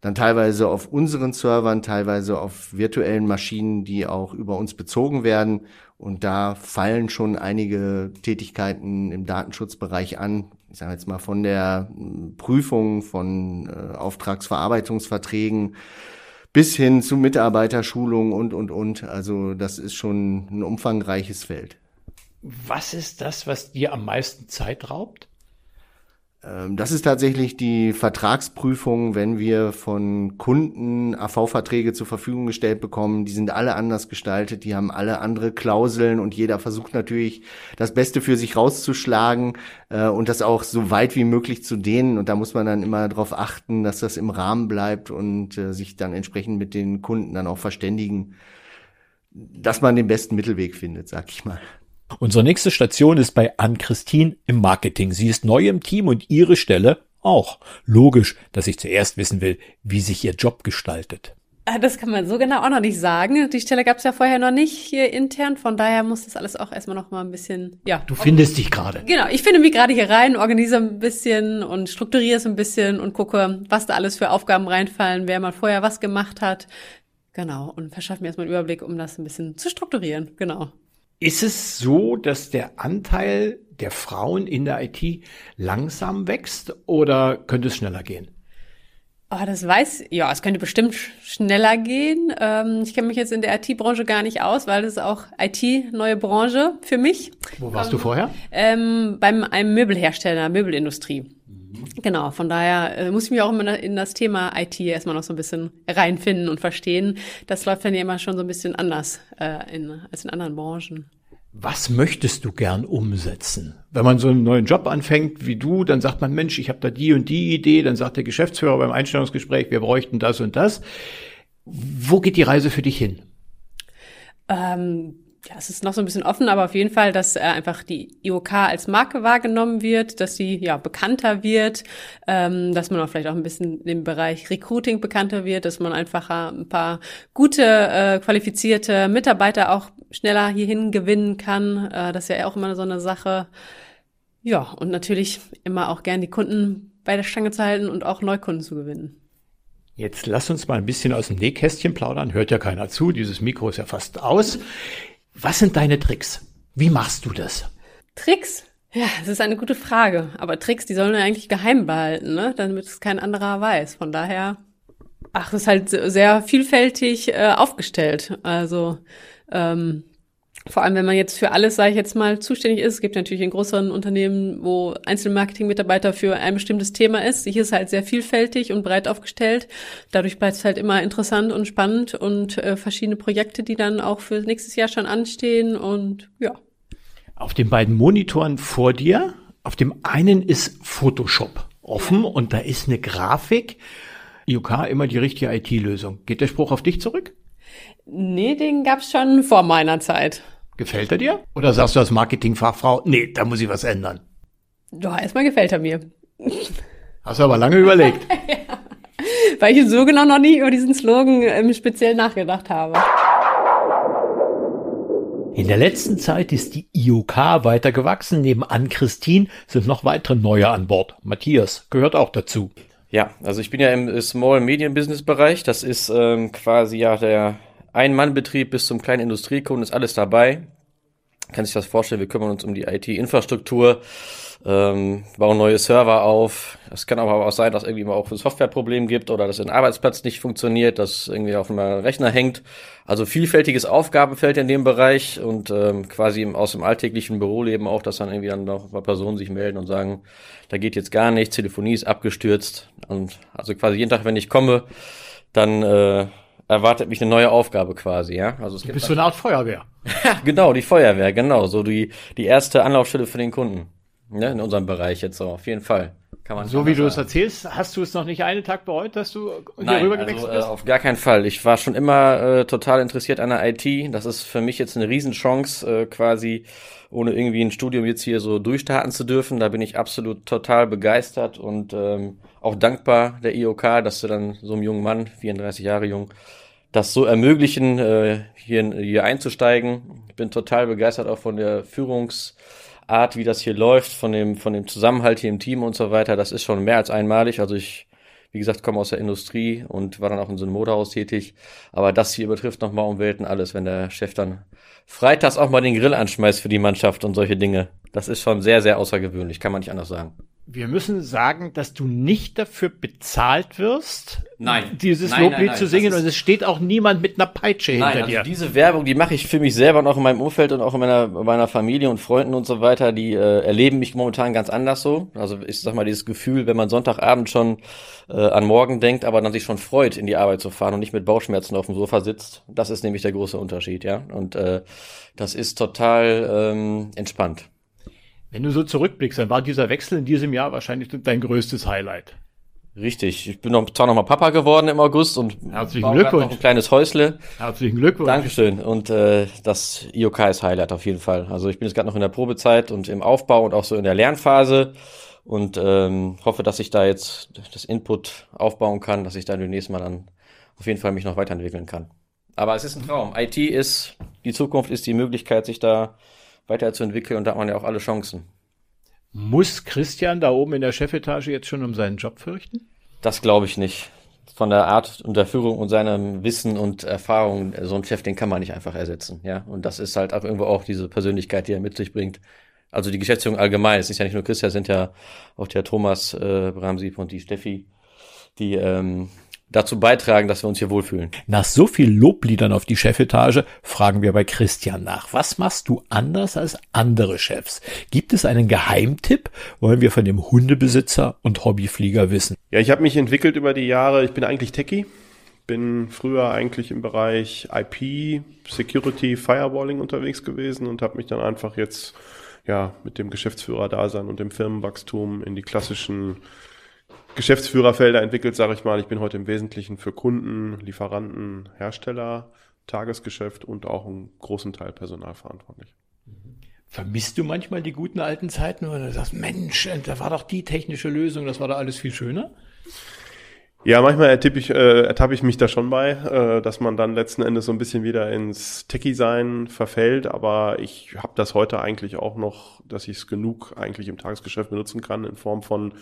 Dann teilweise auf unseren Servern, teilweise auf virtuellen Maschinen, die auch über uns bezogen werden. Und da fallen schon einige Tätigkeiten im Datenschutzbereich an. Ich sage jetzt mal von der Prüfung von äh, Auftragsverarbeitungsverträgen bis hin zu Mitarbeiterschulung und, und, und. Also das ist schon ein umfangreiches Feld. Was ist das, was dir am meisten Zeit raubt? Ähm, Das ist tatsächlich die Vertragsprüfung, wenn wir von Kunden AV-Verträge zur Verfügung gestellt bekommen. Die sind alle anders gestaltet, die haben alle andere Klauseln und jeder versucht natürlich das Beste für sich rauszuschlagen äh, und das auch so weit wie möglich zu dehnen. Und da muss man dann immer darauf achten, dass das im Rahmen bleibt und äh, sich dann entsprechend mit den Kunden dann auch verständigen, dass man den besten Mittelweg findet, sag ich mal. Unsere nächste Station ist bei Ann-Christine im Marketing. Sie ist neu im Team und ihre Stelle auch. Logisch, dass ich zuerst wissen will, wie sich ihr Job gestaltet. Ah, Das kann man so genau auch noch nicht sagen. Die Stelle gab es ja vorher noch nicht hier intern. Von daher muss das alles auch erstmal noch mal ein bisschen, ja. Du findest dich gerade. Genau, ich finde mich gerade hier rein, organisiere ein bisschen und strukturiere es ein bisschen und gucke, was da alles für Aufgaben reinfallen, wer mal vorher was gemacht hat. Genau, und verschaffe mir erstmal einen Überblick, um das ein bisschen zu strukturieren. Genau. Ist es so, dass der Anteil der Frauen in der IT langsam wächst oder könnte es schneller gehen? Oh, das weiß, ja, es könnte bestimmt sch- schneller gehen. Ähm, ich kenne mich jetzt in der IT-Branche gar nicht aus, weil das ist auch IT, neue Branche für mich. Wo warst du vorher? Ähm, beim einem Möbelhersteller, Möbelindustrie. Genau, von daher äh, muss ich mich auch immer in das Thema IT erstmal noch so ein bisschen reinfinden und verstehen. Das läuft dann ja immer schon so ein bisschen anders äh, in, als in anderen Branchen. Was möchtest du gern umsetzen? Wenn man so einen neuen Job anfängt wie du, dann sagt man, Mensch, ich habe da die und die Idee, dann sagt der Geschäftsführer beim Einstellungsgespräch, wir bräuchten das und das. Wo geht die Reise für dich hin? Ähm, ja, es ist noch so ein bisschen offen, aber auf jeden Fall, dass äh, einfach die IOK als Marke wahrgenommen wird, dass sie ja bekannter wird, ähm, dass man auch vielleicht auch ein bisschen im Bereich Recruiting bekannter wird, dass man einfach ein paar gute, äh, qualifizierte Mitarbeiter auch schneller hierhin gewinnen kann. Äh, das ist ja auch immer so eine Sache. Ja, und natürlich immer auch gern die Kunden bei der Stange zu halten und auch Neukunden zu gewinnen. Jetzt lass uns mal ein bisschen aus dem Nähkästchen plaudern. Hört ja keiner zu. Dieses Mikro ist ja fast aus. Was sind deine Tricks? Wie machst du das? Tricks? Ja, das ist eine gute Frage. Aber Tricks, die sollen wir eigentlich geheim behalten, ne? damit es kein anderer weiß. Von daher, ach, das ist halt sehr vielfältig äh, aufgestellt. Also ähm, vor allem, wenn man jetzt für alles, sage ich jetzt mal, zuständig ist. Es gibt natürlich in größeren Unternehmen, wo Einzelmarketing-Mitarbeiter für ein bestimmtes Thema ist. Hier ist halt sehr vielfältig und breit aufgestellt. Dadurch bleibt es halt immer interessant und spannend und äh, verschiedene Projekte, die dann auch für nächstes Jahr schon anstehen und ja. Auf den beiden Monitoren vor dir, auf dem einen ist Photoshop offen und da ist eine Grafik. IOK immer die richtige IT-Lösung. Geht der Spruch auf dich zurück? Nee, den gab's schon vor meiner Zeit. Gefällt er dir? Oder sagst du als Marketingfachfrau, nee, da muss ich was ändern? Ja, erstmal gefällt er mir. Hast du aber lange überlegt. ja. Weil ich so genau noch nie über diesen Slogan ähm, speziell nachgedacht habe. In der letzten Zeit ist die IOK weiter gewachsen. Neben Ann-Christine sind noch weitere Neue an Bord. Matthias gehört auch dazu. Ja, also ich bin ja im Small Medium Business Bereich. Das ist ähm, quasi ja der Ein-Mann-Betrieb bis zum kleinen Industriekunden ist alles dabei. Kann sich das vorstellen, wir kümmern uns um die IT-Infrastruktur, ähm, bauen neue Server auf. Es kann aber auch sein, dass irgendwie mal auch ein Softwareproblem gibt oder dass ein Arbeitsplatz nicht funktioniert, dass irgendwie auf einem Rechner hängt. Also vielfältiges Aufgabenfeld in dem Bereich und ähm, quasi aus dem alltäglichen Büroleben auch, dass dann irgendwie dann noch ein paar Personen sich melden und sagen, da geht jetzt gar nichts, Telefonie ist abgestürzt. Und also quasi jeden Tag, wenn ich komme, dann äh, erwartet mich eine neue Aufgabe quasi, ja. Also es du bist so eine Art Feuerwehr. genau, die Feuerwehr, genau. So die, die erste Anlaufstelle für den Kunden. Ne, in unserem Bereich jetzt so, auf jeden Fall. Kann man so wie du es erzählst, hast du es noch nicht einen Tag bereut, dass du hier rüber also, gewechselt äh, bist? auf gar keinen Fall. Ich war schon immer äh, total interessiert an der IT. Das ist für mich jetzt eine Riesenchance, äh, quasi ohne irgendwie ein Studium jetzt hier so durchstarten zu dürfen. Da bin ich absolut total begeistert und ähm, auch dankbar der IOK, dass sie dann so einem jungen Mann, 34 Jahre jung, das so ermöglichen, äh, hier, hier einzusteigen. Ich bin total begeistert auch von der Führungsart, wie das hier läuft, von dem, von dem Zusammenhalt hier im Team und so weiter. Das ist schon mehr als einmalig. Also ich, wie gesagt, komme aus der Industrie und war dann auch in so einem Motorhaus tätig. Aber das hier betrifft nochmal um Welten alles, wenn der Chef dann freitags auch mal den Grill anschmeißt für die Mannschaft und solche Dinge. Das ist schon sehr, sehr außergewöhnlich, kann man nicht anders sagen. Wir müssen sagen, dass du nicht dafür bezahlt wirst, Nein. dieses Nein, Loblied nein, nein, zu singen und es steht auch niemand mit einer Peitsche hinter also dir. diese Werbung, die mache ich für mich selber und auch in meinem Umfeld und auch in meiner, meiner Familie und Freunden und so weiter, die äh, erleben mich momentan ganz anders so. Also ich sag mal, dieses Gefühl, wenn man Sonntagabend schon äh, an morgen denkt, aber dann sich schon freut, in die Arbeit zu fahren und nicht mit Bauchschmerzen auf dem Sofa sitzt, das ist nämlich der große Unterschied, ja. Und äh, das ist total ähm, entspannt. Wenn du so zurückblickst, dann war dieser Wechsel in diesem Jahr wahrscheinlich dein größtes Highlight. Richtig. Ich bin noch, zwar noch mal Papa geworden im August und Herzlichen Glückwunsch. Noch ein kleines Häusle. Herzlichen Glückwunsch. Dankeschön. Und äh, das IOK ist Highlight auf jeden Fall. Also ich bin jetzt gerade noch in der Probezeit und im Aufbau und auch so in der Lernphase und ähm, hoffe, dass ich da jetzt das Input aufbauen kann, dass ich da demnächst mal dann auf jeden Fall mich noch weiterentwickeln kann. Aber es ist ein Traum. IT ist, die Zukunft ist die Möglichkeit, sich da weiterzuentwickeln und da hat man ja auch alle Chancen. Muss Christian da oben in der Chefetage jetzt schon um seinen Job fürchten? Das glaube ich nicht. Von der Art und der Führung und seinem Wissen und Erfahrung, so ein Chef, den kann man nicht einfach ersetzen, ja. Und das ist halt auch irgendwo auch diese Persönlichkeit, die er mit sich bringt. Also die Geschäftsführung allgemein, es ist ja nicht nur Christian, es sind ja auch der Thomas äh, Bramsieb und die Steffi, die ähm, dazu beitragen, dass wir uns hier wohlfühlen. Nach so viel Lobliedern auf die Chefetage fragen wir bei Christian nach. Was machst du anders als andere Chefs? Gibt es einen Geheimtipp? Wollen wir von dem Hundebesitzer und Hobbyflieger wissen. Ja, ich habe mich entwickelt über die Jahre. Ich bin eigentlich Techie. Bin früher eigentlich im Bereich IP, Security, Firewalling unterwegs gewesen und habe mich dann einfach jetzt ja mit dem Geschäftsführer-Dasein und dem Firmenwachstum in die klassischen Geschäftsführerfelder entwickelt, sage ich mal. Ich bin heute im Wesentlichen für Kunden, Lieferanten, Hersteller Tagesgeschäft und auch einen großen Teil Personal verantwortlich. Vermisst du manchmal die guten alten Zeiten, wo du sagst, Mensch, da war doch die technische Lösung, das war doch alles viel schöner? Ja, manchmal ertippe ich, äh, ertappe ich mich da schon bei, äh, dass man dann letzten Endes so ein bisschen wieder ins Techie-Sein verfällt, aber ich habe das heute eigentlich auch noch, dass ich es genug eigentlich im Tagesgeschäft benutzen kann in Form von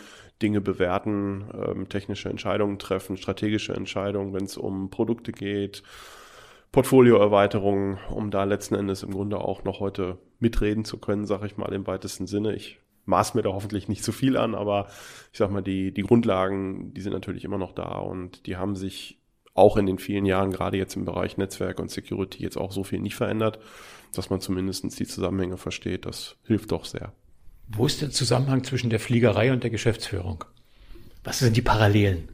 Dinge bewerten, ähm, technische Entscheidungen treffen, strategische Entscheidungen, wenn es um Produkte geht, Portfolioerweiterungen, um da letzten Endes im Grunde auch noch heute mitreden zu können, sage ich mal im weitesten Sinne. Ich maß mir da hoffentlich nicht zu viel an, aber ich sag mal, die, die Grundlagen, die sind natürlich immer noch da und die haben sich auch in den vielen Jahren, gerade jetzt im Bereich Netzwerk und Security, jetzt auch so viel nicht verändert, dass man zumindest die Zusammenhänge versteht. Das hilft doch sehr. Wo ist der Zusammenhang zwischen der Fliegerei und der Geschäftsführung? Was sind die Parallelen?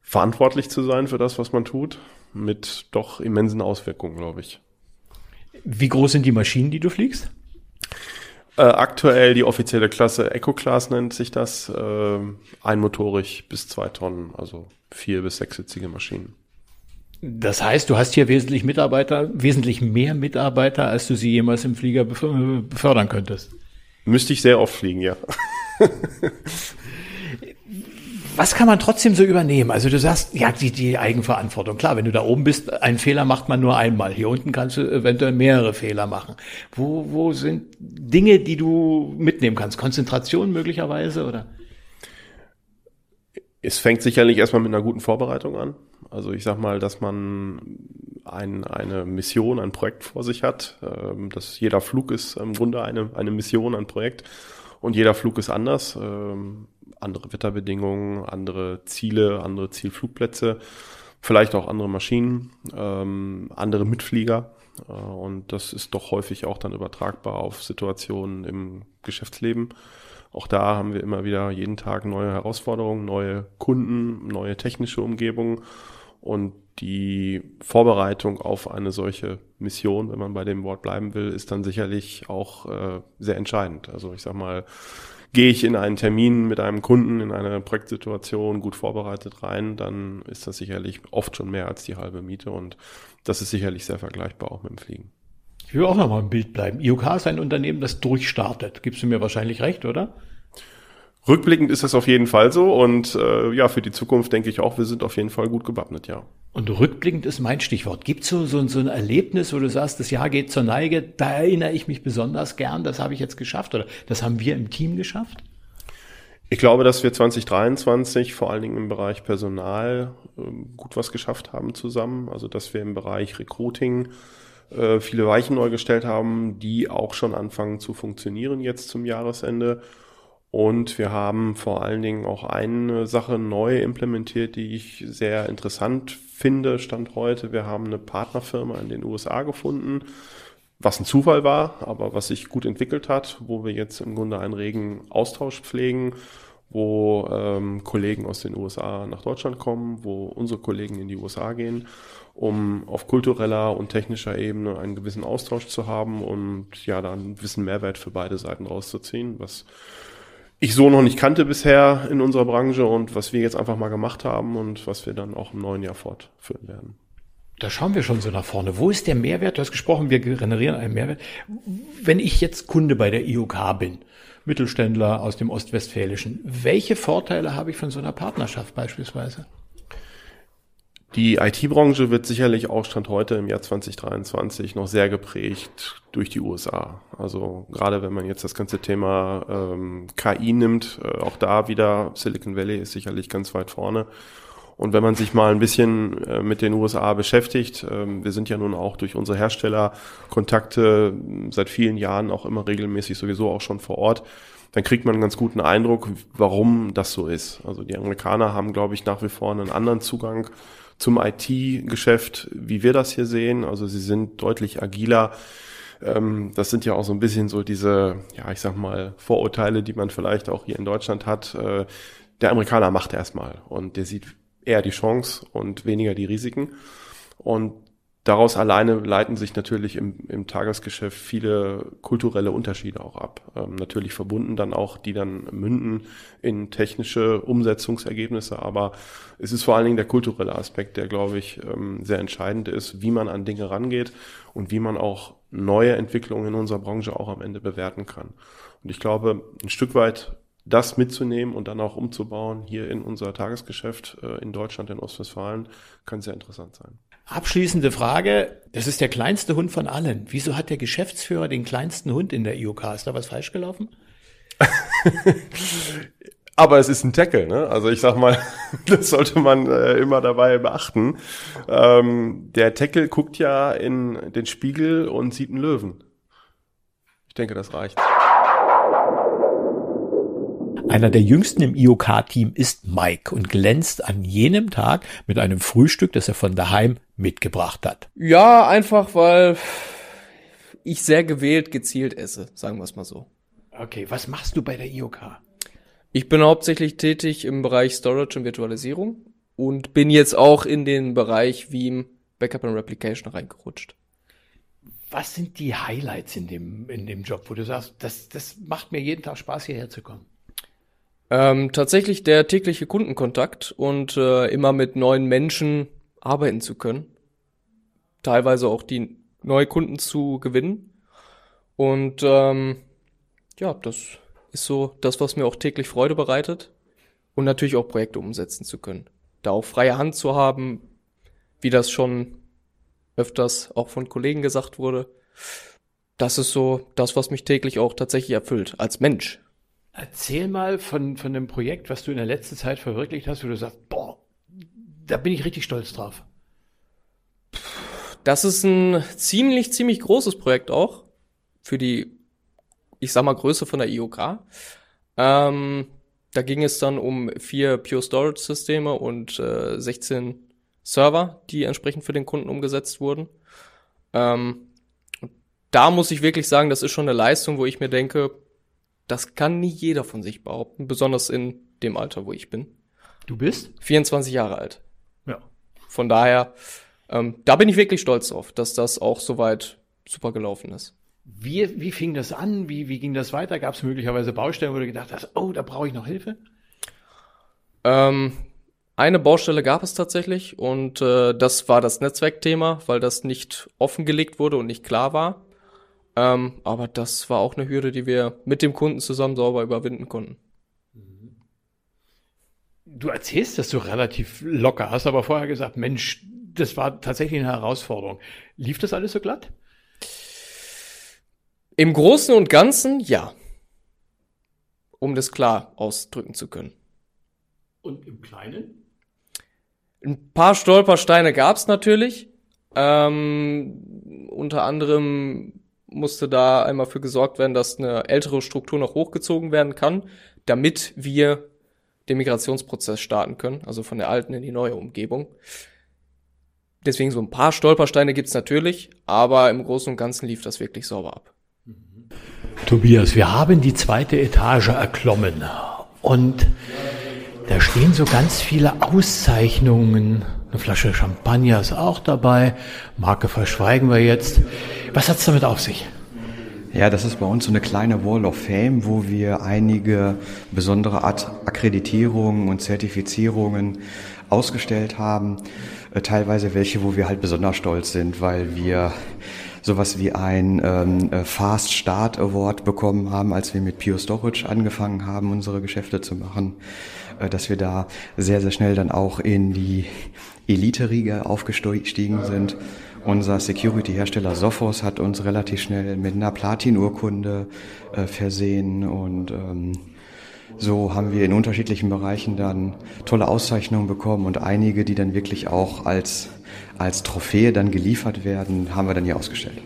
Verantwortlich zu sein für das, was man tut, mit doch immensen Auswirkungen, glaube ich. Wie groß sind die Maschinen, die du fliegst? Äh, aktuell die offizielle Klasse Eco Class nennt sich das. Äh, einmotorig bis zwei Tonnen, also vier bis sechssitzige Maschinen. Das heißt, du hast hier wesentlich Mitarbeiter, wesentlich mehr Mitarbeiter, als du sie jemals im Flieger befördern könntest. Müsste ich sehr oft fliegen, ja. was kann man trotzdem so übernehmen? Also du sagst, ja, die, die Eigenverantwortung. Klar, wenn du da oben bist, einen Fehler macht man nur einmal. Hier unten kannst du eventuell mehrere Fehler machen. Wo, wo sind Dinge, die du mitnehmen kannst? Konzentration möglicherweise oder? Es fängt sicherlich erstmal mit einer guten Vorbereitung an. Also ich sag mal, dass man ein, eine Mission, ein Projekt vor sich hat. Ähm, dass jeder Flug ist im Grunde eine, eine Mission, ein Projekt. Und jeder Flug ist anders. Andere Wetterbedingungen, andere Ziele, andere Zielflugplätze, vielleicht auch andere Maschinen, ähm, andere Mitflieger. Äh, und das ist doch häufig auch dann übertragbar auf Situationen im Geschäftsleben. Auch da haben wir immer wieder jeden Tag neue Herausforderungen, neue Kunden, neue technische Umgebungen. Und die Vorbereitung auf eine solche Mission, wenn man bei dem Wort bleiben will, ist dann sicherlich auch äh, sehr entscheidend. Also ich sag mal, gehe ich in einen Termin mit einem Kunden in einer Projektsituation gut vorbereitet rein, dann ist das sicherlich oft schon mehr als die halbe Miete und das ist sicherlich sehr vergleichbar auch mit dem Fliegen. Ich will auch noch mal im Bild bleiben. IOK ist ein Unternehmen, das durchstartet. Gibst du mir wahrscheinlich recht, oder? Rückblickend ist das auf jeden Fall so und äh, ja, für die Zukunft denke ich auch, wir sind auf jeden Fall gut gewappnet, ja. Und rückblickend ist mein Stichwort. Gibt so, so, so ein Erlebnis, wo du sagst, das Jahr geht zur Neige, da erinnere ich mich besonders gern, das habe ich jetzt geschafft oder das haben wir im Team geschafft? Ich glaube, dass wir 2023 vor allen Dingen im Bereich Personal äh, gut was geschafft haben zusammen. Also dass wir im Bereich Recruiting äh, viele Weichen neu gestellt haben, die auch schon anfangen zu funktionieren jetzt zum Jahresende und wir haben vor allen Dingen auch eine Sache neu implementiert, die ich sehr interessant finde, stand heute. Wir haben eine Partnerfirma in den USA gefunden, was ein Zufall war, aber was sich gut entwickelt hat, wo wir jetzt im Grunde einen regen Austausch pflegen, wo ähm, Kollegen aus den USA nach Deutschland kommen, wo unsere Kollegen in die USA gehen, um auf kultureller und technischer Ebene einen gewissen Austausch zu haben und ja, dann einen gewissen Mehrwert für beide Seiten rauszuziehen, was ich so noch nicht kannte bisher in unserer Branche und was wir jetzt einfach mal gemacht haben und was wir dann auch im neuen Jahr fortführen werden. Da schauen wir schon so nach vorne. Wo ist der Mehrwert? Du hast gesprochen, wir generieren einen Mehrwert. Wenn ich jetzt Kunde bei der IOK bin, Mittelständler aus dem Ostwestfälischen, welche Vorteile habe ich von so einer Partnerschaft beispielsweise? Die IT-Branche wird sicherlich auch Stand heute im Jahr 2023 noch sehr geprägt durch die USA. Also gerade wenn man jetzt das ganze Thema ähm, KI nimmt, äh, auch da wieder Silicon Valley ist sicherlich ganz weit vorne. Und wenn man sich mal ein bisschen äh, mit den USA beschäftigt, äh, wir sind ja nun auch durch unsere Herstellerkontakte seit vielen Jahren auch immer regelmäßig sowieso auch schon vor Ort, dann kriegt man einen ganz guten Eindruck, warum das so ist. Also die Amerikaner haben, glaube ich, nach wie vor einen anderen Zugang zum IT-Geschäft, wie wir das hier sehen. Also sie sind deutlich agiler. Ähm, das sind ja auch so ein bisschen so diese, ja, ich sag mal, Vorurteile, die man vielleicht auch hier in Deutschland hat. Äh, der Amerikaner macht erstmal und der sieht eher die Chance und weniger die Risiken. Und daraus alleine leiten sich natürlich im, im Tagesgeschäft viele kulturelle Unterschiede auch ab. Ähm, natürlich verbunden dann auch, die dann münden in technische Umsetzungsergebnisse, aber es ist vor allen Dingen der kulturelle Aspekt, der, glaube ich, ähm, sehr entscheidend ist, wie man an Dinge rangeht und wie man auch neue Entwicklungen in unserer Branche auch am Ende bewerten kann. Und ich glaube, ein Stück weit das mitzunehmen und dann auch umzubauen hier in unser Tagesgeschäft äh, in Deutschland, in Ostwestfalen, kann sehr interessant sein. Abschließende Frage. Das ist der kleinste Hund von allen. Wieso hat der Geschäftsführer den kleinsten Hund in der IOK? Ist da was falsch gelaufen? Aber es ist ein Tackle, ne? Also ich sag mal, das sollte man äh, immer dabei beachten. Ähm, der Tackle guckt ja in den Spiegel und sieht einen Löwen. Ich denke, das reicht. Einer der jüngsten im IOK-Team ist Mike und glänzt an jenem Tag mit einem Frühstück, das er von daheim mitgebracht hat. Ja, einfach weil ich sehr gewählt gezielt esse, sagen wir es mal so. Okay, was machst du bei der IOK? Ich bin hauptsächlich tätig im Bereich Storage und Virtualisierung und bin jetzt auch in den Bereich Veeam Backup and Replication reingerutscht. Was sind die Highlights in dem, in dem Job, wo du sagst, das, das macht mir jeden Tag Spaß, hierher zu kommen? Ähm, tatsächlich der tägliche Kundenkontakt und äh, immer mit neuen Menschen arbeiten zu können. Teilweise auch die neue Kunden zu gewinnen. Und ähm, ja, das ist so das, was mir auch täglich Freude bereitet. Und natürlich auch Projekte umsetzen zu können. Da auch freie Hand zu haben, wie das schon öfters auch von Kollegen gesagt wurde. Das ist so das, was mich täglich auch tatsächlich erfüllt, als Mensch. Erzähl mal von, von dem Projekt, was du in der letzten Zeit verwirklicht hast, wo du sagst, boah, da bin ich richtig stolz drauf. Das ist ein ziemlich, ziemlich großes Projekt auch für die, ich sag mal, Größe von der IOK. Ähm, da ging es dann um vier Pure Storage Systeme und äh, 16 Server, die entsprechend für den Kunden umgesetzt wurden. Ähm, da muss ich wirklich sagen, das ist schon eine Leistung, wo ich mir denke, das kann nie jeder von sich behaupten, besonders in dem Alter, wo ich bin. Du bist? 24 Jahre alt. Ja. Von daher, ähm, da bin ich wirklich stolz drauf, dass das auch soweit super gelaufen ist. Wie, wie fing das an? Wie, wie ging das weiter? Gab es möglicherweise Baustellen, wo du gedacht hast, oh, da brauche ich noch Hilfe? Ähm, eine Baustelle gab es tatsächlich und äh, das war das Netzwerkthema, weil das nicht offengelegt wurde und nicht klar war. Ähm, aber das war auch eine Hürde, die wir mit dem Kunden zusammen sauber überwinden konnten. Du erzählst das so relativ locker, hast aber vorher gesagt, Mensch, das war tatsächlich eine Herausforderung. Lief das alles so glatt? Im Großen und Ganzen ja. Um das klar ausdrücken zu können. Und im Kleinen? Ein paar Stolpersteine gab es natürlich. Ähm, unter anderem musste da einmal für gesorgt werden, dass eine ältere Struktur noch hochgezogen werden kann, damit wir den Migrationsprozess starten können, also von der alten in die neue Umgebung. Deswegen so ein paar Stolpersteine gibt's natürlich, aber im Großen und Ganzen lief das wirklich sauber ab. Tobias, wir haben die zweite Etage erklommen und da stehen so ganz viele Auszeichnungen. Eine Flasche Champagner ist auch dabei. Marke verschweigen wir jetzt. Was hat's damit auf sich? Ja, das ist bei uns so eine kleine Wall of Fame, wo wir einige besondere Art Akkreditierungen und Zertifizierungen ausgestellt haben. Äh, teilweise welche, wo wir halt besonders stolz sind, weil wir sowas wie ein ähm, äh, Fast Start Award bekommen haben, als wir mit Pure Storage angefangen haben, unsere Geschäfte zu machen, dass wir da sehr, sehr schnell dann auch in die Elite-Riege aufgestiegen sind. Unser Security-Hersteller Sophos hat uns relativ schnell mit einer Platin-Urkunde äh, versehen und ähm, so haben wir in unterschiedlichen Bereichen dann tolle Auszeichnungen bekommen und einige, die dann wirklich auch als, als Trophäe dann geliefert werden, haben wir dann hier ausgestellt.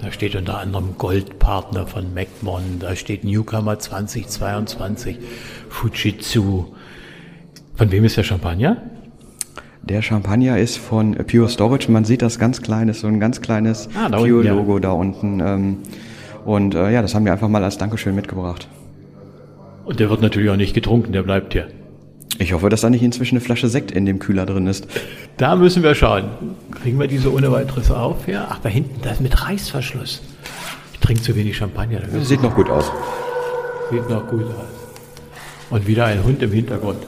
Da steht unter anderem Goldpartner von MacMon, da steht Newcomer 2022, Fujitsu. Von wem ist der Champagner? Der Champagner ist von Pure Storage. Man sieht das ganz kleines, so ein ganz kleines Ah, da Pure-Logo unten, ja. da unten. Ähm, und äh, ja, das haben wir einfach mal als Dankeschön mitgebracht. Und der wird natürlich auch nicht getrunken, der bleibt hier. Ich hoffe, dass da nicht inzwischen eine Flasche Sekt in dem Kühler drin ist. Da müssen wir schauen. Kriegen wir diese ohne weiteres auf? Ja, ach, da hinten, das mit Reißverschluss. Ich trinke zu wenig Champagner. Sieht noch gut aus. Sieht noch gut aus. Und wieder ein Hund im Hintergrund.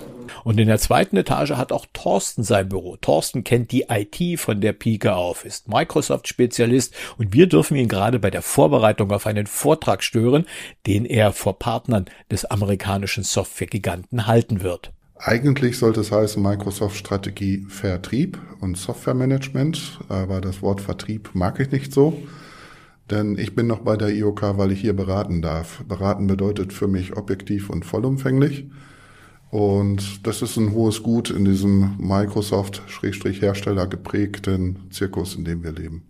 Und in der zweiten Etage hat auch Thorsten sein Büro. Thorsten kennt die IT von der Pike auf, ist Microsoft-Spezialist und wir dürfen ihn gerade bei der Vorbereitung auf einen Vortrag stören, den er vor Partnern des amerikanischen Softwaregiganten halten wird. Eigentlich sollte es heißen Microsoft Strategie Vertrieb und Softwaremanagement, aber das Wort Vertrieb mag ich nicht so. Denn ich bin noch bei der IOK, weil ich hier beraten darf. Beraten bedeutet für mich objektiv und vollumfänglich. Und das ist ein hohes Gut in diesem Microsoft-Hersteller geprägten Zirkus, in dem wir leben.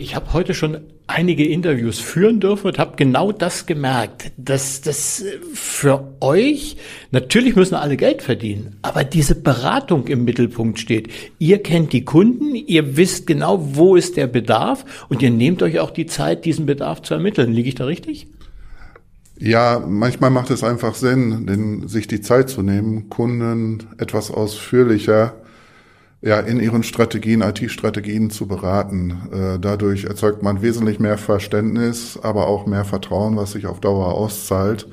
Ich habe heute schon einige Interviews führen dürfen und habe genau das gemerkt, dass das für euch, natürlich müssen alle Geld verdienen, aber diese Beratung im Mittelpunkt steht. Ihr kennt die Kunden, ihr wisst genau, wo ist der Bedarf und ihr nehmt euch auch die Zeit, diesen Bedarf zu ermitteln. Liege ich da richtig? Ja, manchmal macht es einfach Sinn, den, sich die Zeit zu nehmen, Kunden etwas ausführlicher ja, in ihren Strategien, IT-Strategien zu beraten. Äh, dadurch erzeugt man wesentlich mehr Verständnis, aber auch mehr Vertrauen, was sich auf Dauer auszahlt.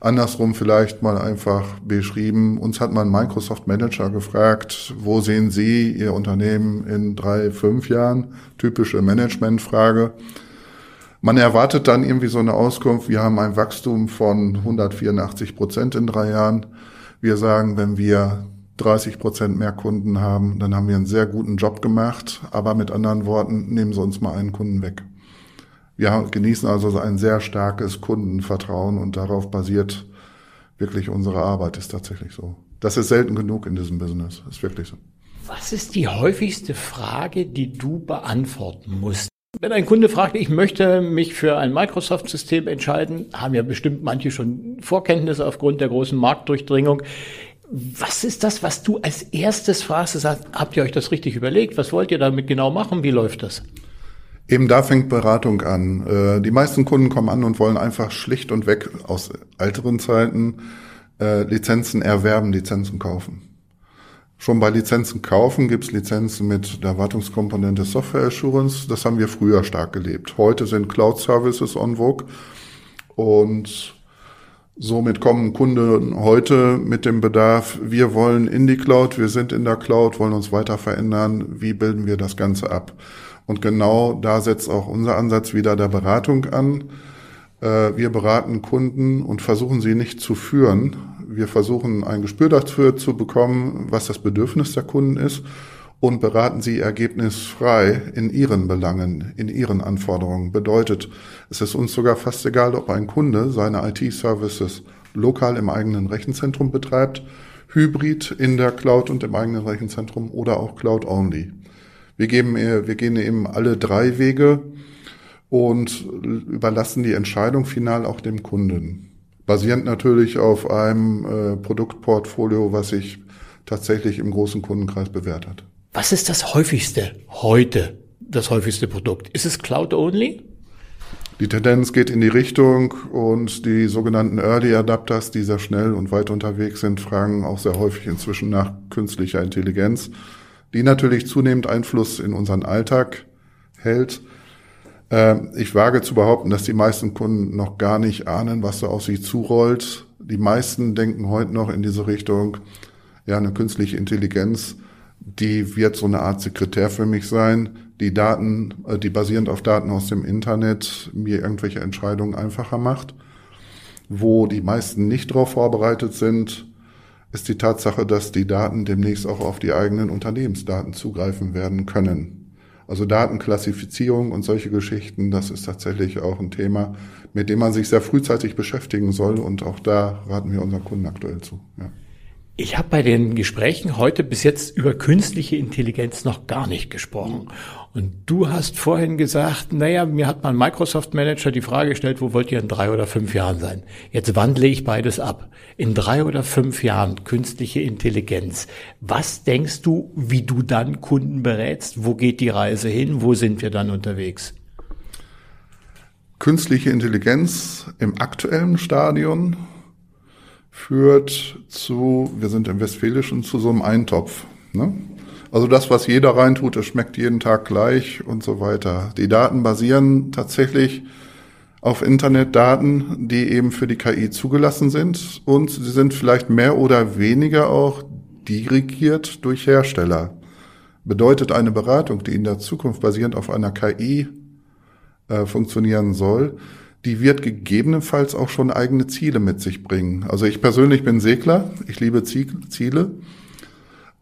Andersrum vielleicht mal einfach beschrieben. Uns hat man Microsoft Manager gefragt, wo sehen Sie Ihr Unternehmen in drei, fünf Jahren? Typische Managementfrage. Man erwartet dann irgendwie so eine Auskunft. Wir haben ein Wachstum von 184 Prozent in drei Jahren. Wir sagen, wenn wir 30 Prozent mehr Kunden haben, dann haben wir einen sehr guten Job gemacht. Aber mit anderen Worten, nehmen Sie uns mal einen Kunden weg. Wir genießen also ein sehr starkes Kundenvertrauen und darauf basiert wirklich unsere Arbeit, ist tatsächlich so. Das ist selten genug in diesem Business, ist wirklich so. Was ist die häufigste Frage, die du beantworten musst? Wenn ein Kunde fragt, ich möchte mich für ein Microsoft-System entscheiden, haben ja bestimmt manche schon Vorkenntnisse aufgrund der großen Marktdurchdringung. Was ist das, was du als erstes fragst? Sagst, habt ihr euch das richtig überlegt? Was wollt ihr damit genau machen? Wie läuft das? Eben da fängt Beratung an. Äh, die meisten Kunden kommen an und wollen einfach schlicht und weg aus älteren Zeiten äh, Lizenzen erwerben, Lizenzen kaufen. Schon bei Lizenzen kaufen gibt's Lizenzen mit der Wartungskomponente Software Assurance. Das haben wir früher stark gelebt. Heute sind Cloud Services on vogue und Somit kommen Kunden heute mit dem Bedarf, wir wollen in die Cloud, wir sind in der Cloud, wollen uns weiter verändern, wie bilden wir das Ganze ab? Und genau da setzt auch unser Ansatz wieder der Beratung an. Äh, wir beraten Kunden und versuchen sie nicht zu führen. Wir versuchen ein Gespür dafür zu bekommen, was das Bedürfnis der Kunden ist und beraten sie ergebnisfrei in ihren Belangen, in ihren Anforderungen. Bedeutet, es ist uns sogar fast egal, ob ein Kunde seine IT-Services lokal im eigenen Rechenzentrum betreibt, hybrid in der Cloud und im eigenen Rechenzentrum oder auch Cloud-only. Wir, geben, wir gehen eben alle drei Wege und überlassen die Entscheidung final auch dem Kunden. Basierend natürlich auf einem äh, Produktportfolio, was sich tatsächlich im großen Kundenkreis bewährt hat. Was ist das häufigste heute, das häufigste Produkt? Ist es Cloud-only? Die Tendenz geht in die Richtung und die sogenannten Early Adapters, die sehr schnell und weit unterwegs sind, fragen auch sehr häufig inzwischen nach künstlicher Intelligenz, die natürlich zunehmend Einfluss in unseren Alltag hält. Ähm, ich wage zu behaupten, dass die meisten Kunden noch gar nicht ahnen, was da auf sie zurollt. Die meisten denken heute noch in diese Richtung, ja, eine künstliche Intelligenz die wird so eine Art Sekretär für mich sein, die Daten, äh, die basierend auf Daten aus dem Internet mir irgendwelche Entscheidungen einfacher macht. Wo die meisten nicht darauf vorbereitet sind, ist die Tatsache, dass die Daten demnächst auch auf die eigenen Unternehmensdaten zugreifen werden können. Also Datenklassifizierung und solche Geschichten, das ist tatsächlich auch ein Thema, mit dem man sich sehr frühzeitig beschäftigen soll und auch da raten wir unseren Kunden aktuell zu. Ja. Ich habe bei den Gesprächen heute bis jetzt über künstliche Intelligenz noch gar nicht gesprochen. Und du hast vorhin gesagt, naja, mir hat mein Microsoft Manager die Frage gestellt, wo wollt ihr in drei oder fünf Jahren sein? Jetzt wandle ich beides ab. In drei oder fünf Jahren künstliche Intelligenz. Was denkst du, wie du dann Kunden berätst? Wo geht die Reise hin? Wo sind wir dann unterwegs? Künstliche Intelligenz im aktuellen Stadion führt zu, wir sind im Westfälischen, zu so einem Eintopf. Ne? Also das, was jeder reintut, das schmeckt jeden Tag gleich und so weiter. Die Daten basieren tatsächlich auf Internetdaten, die eben für die KI zugelassen sind und sie sind vielleicht mehr oder weniger auch dirigiert durch Hersteller. Bedeutet eine Beratung, die in der Zukunft basierend auf einer KI äh, funktionieren soll, die wird gegebenenfalls auch schon eigene Ziele mit sich bringen. Also ich persönlich bin Segler, ich liebe Ziele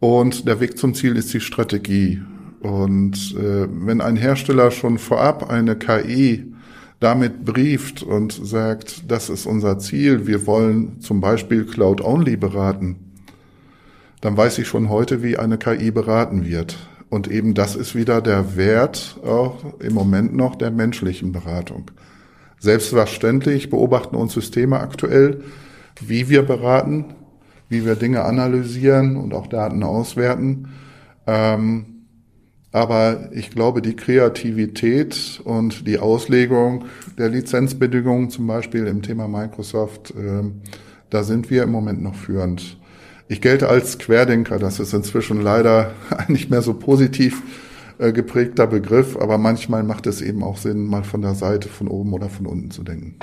und der Weg zum Ziel ist die Strategie. Und äh, wenn ein Hersteller schon vorab eine KI damit brieft und sagt, das ist unser Ziel, wir wollen zum Beispiel Cloud-Only beraten, dann weiß ich schon heute, wie eine KI beraten wird. Und eben das ist wieder der Wert auch im Moment noch der menschlichen Beratung. Selbstverständlich beobachten uns Systeme aktuell, wie wir beraten, wie wir Dinge analysieren und auch Daten auswerten. Ähm, aber ich glaube, die Kreativität und die Auslegung der Lizenzbedingungen, zum Beispiel im Thema Microsoft, äh, da sind wir im Moment noch führend. Ich gelte als Querdenker, das ist inzwischen leider nicht mehr so positiv äh, geprägter Begriff, aber manchmal macht es eben auch Sinn, mal von der Seite, von oben oder von unten zu denken.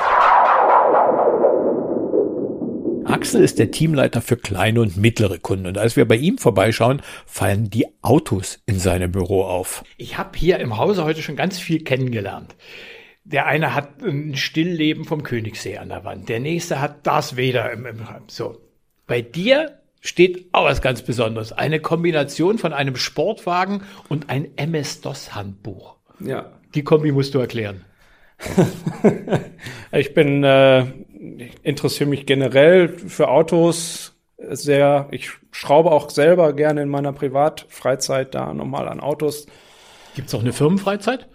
Axel ist der Teamleiter für kleine und mittlere Kunden und als wir bei ihm vorbeischauen, fallen die Autos in seinem Büro auf. Ich habe hier im Hause heute schon ganz viel kennengelernt. Der eine hat ein Stillleben vom Königssee an der Wand, der nächste hat das Vader im, im so. Bei dir steht auch was ganz Besonderes. Eine Kombination von einem Sportwagen und ein MS-DOS-Handbuch. Ja. Die Kombi musst du erklären. ich bin äh, interessiere mich generell für Autos sehr. Ich schraube auch selber gerne in meiner Privatfreizeit da nochmal an Autos. Gibt es auch eine Firmenfreizeit?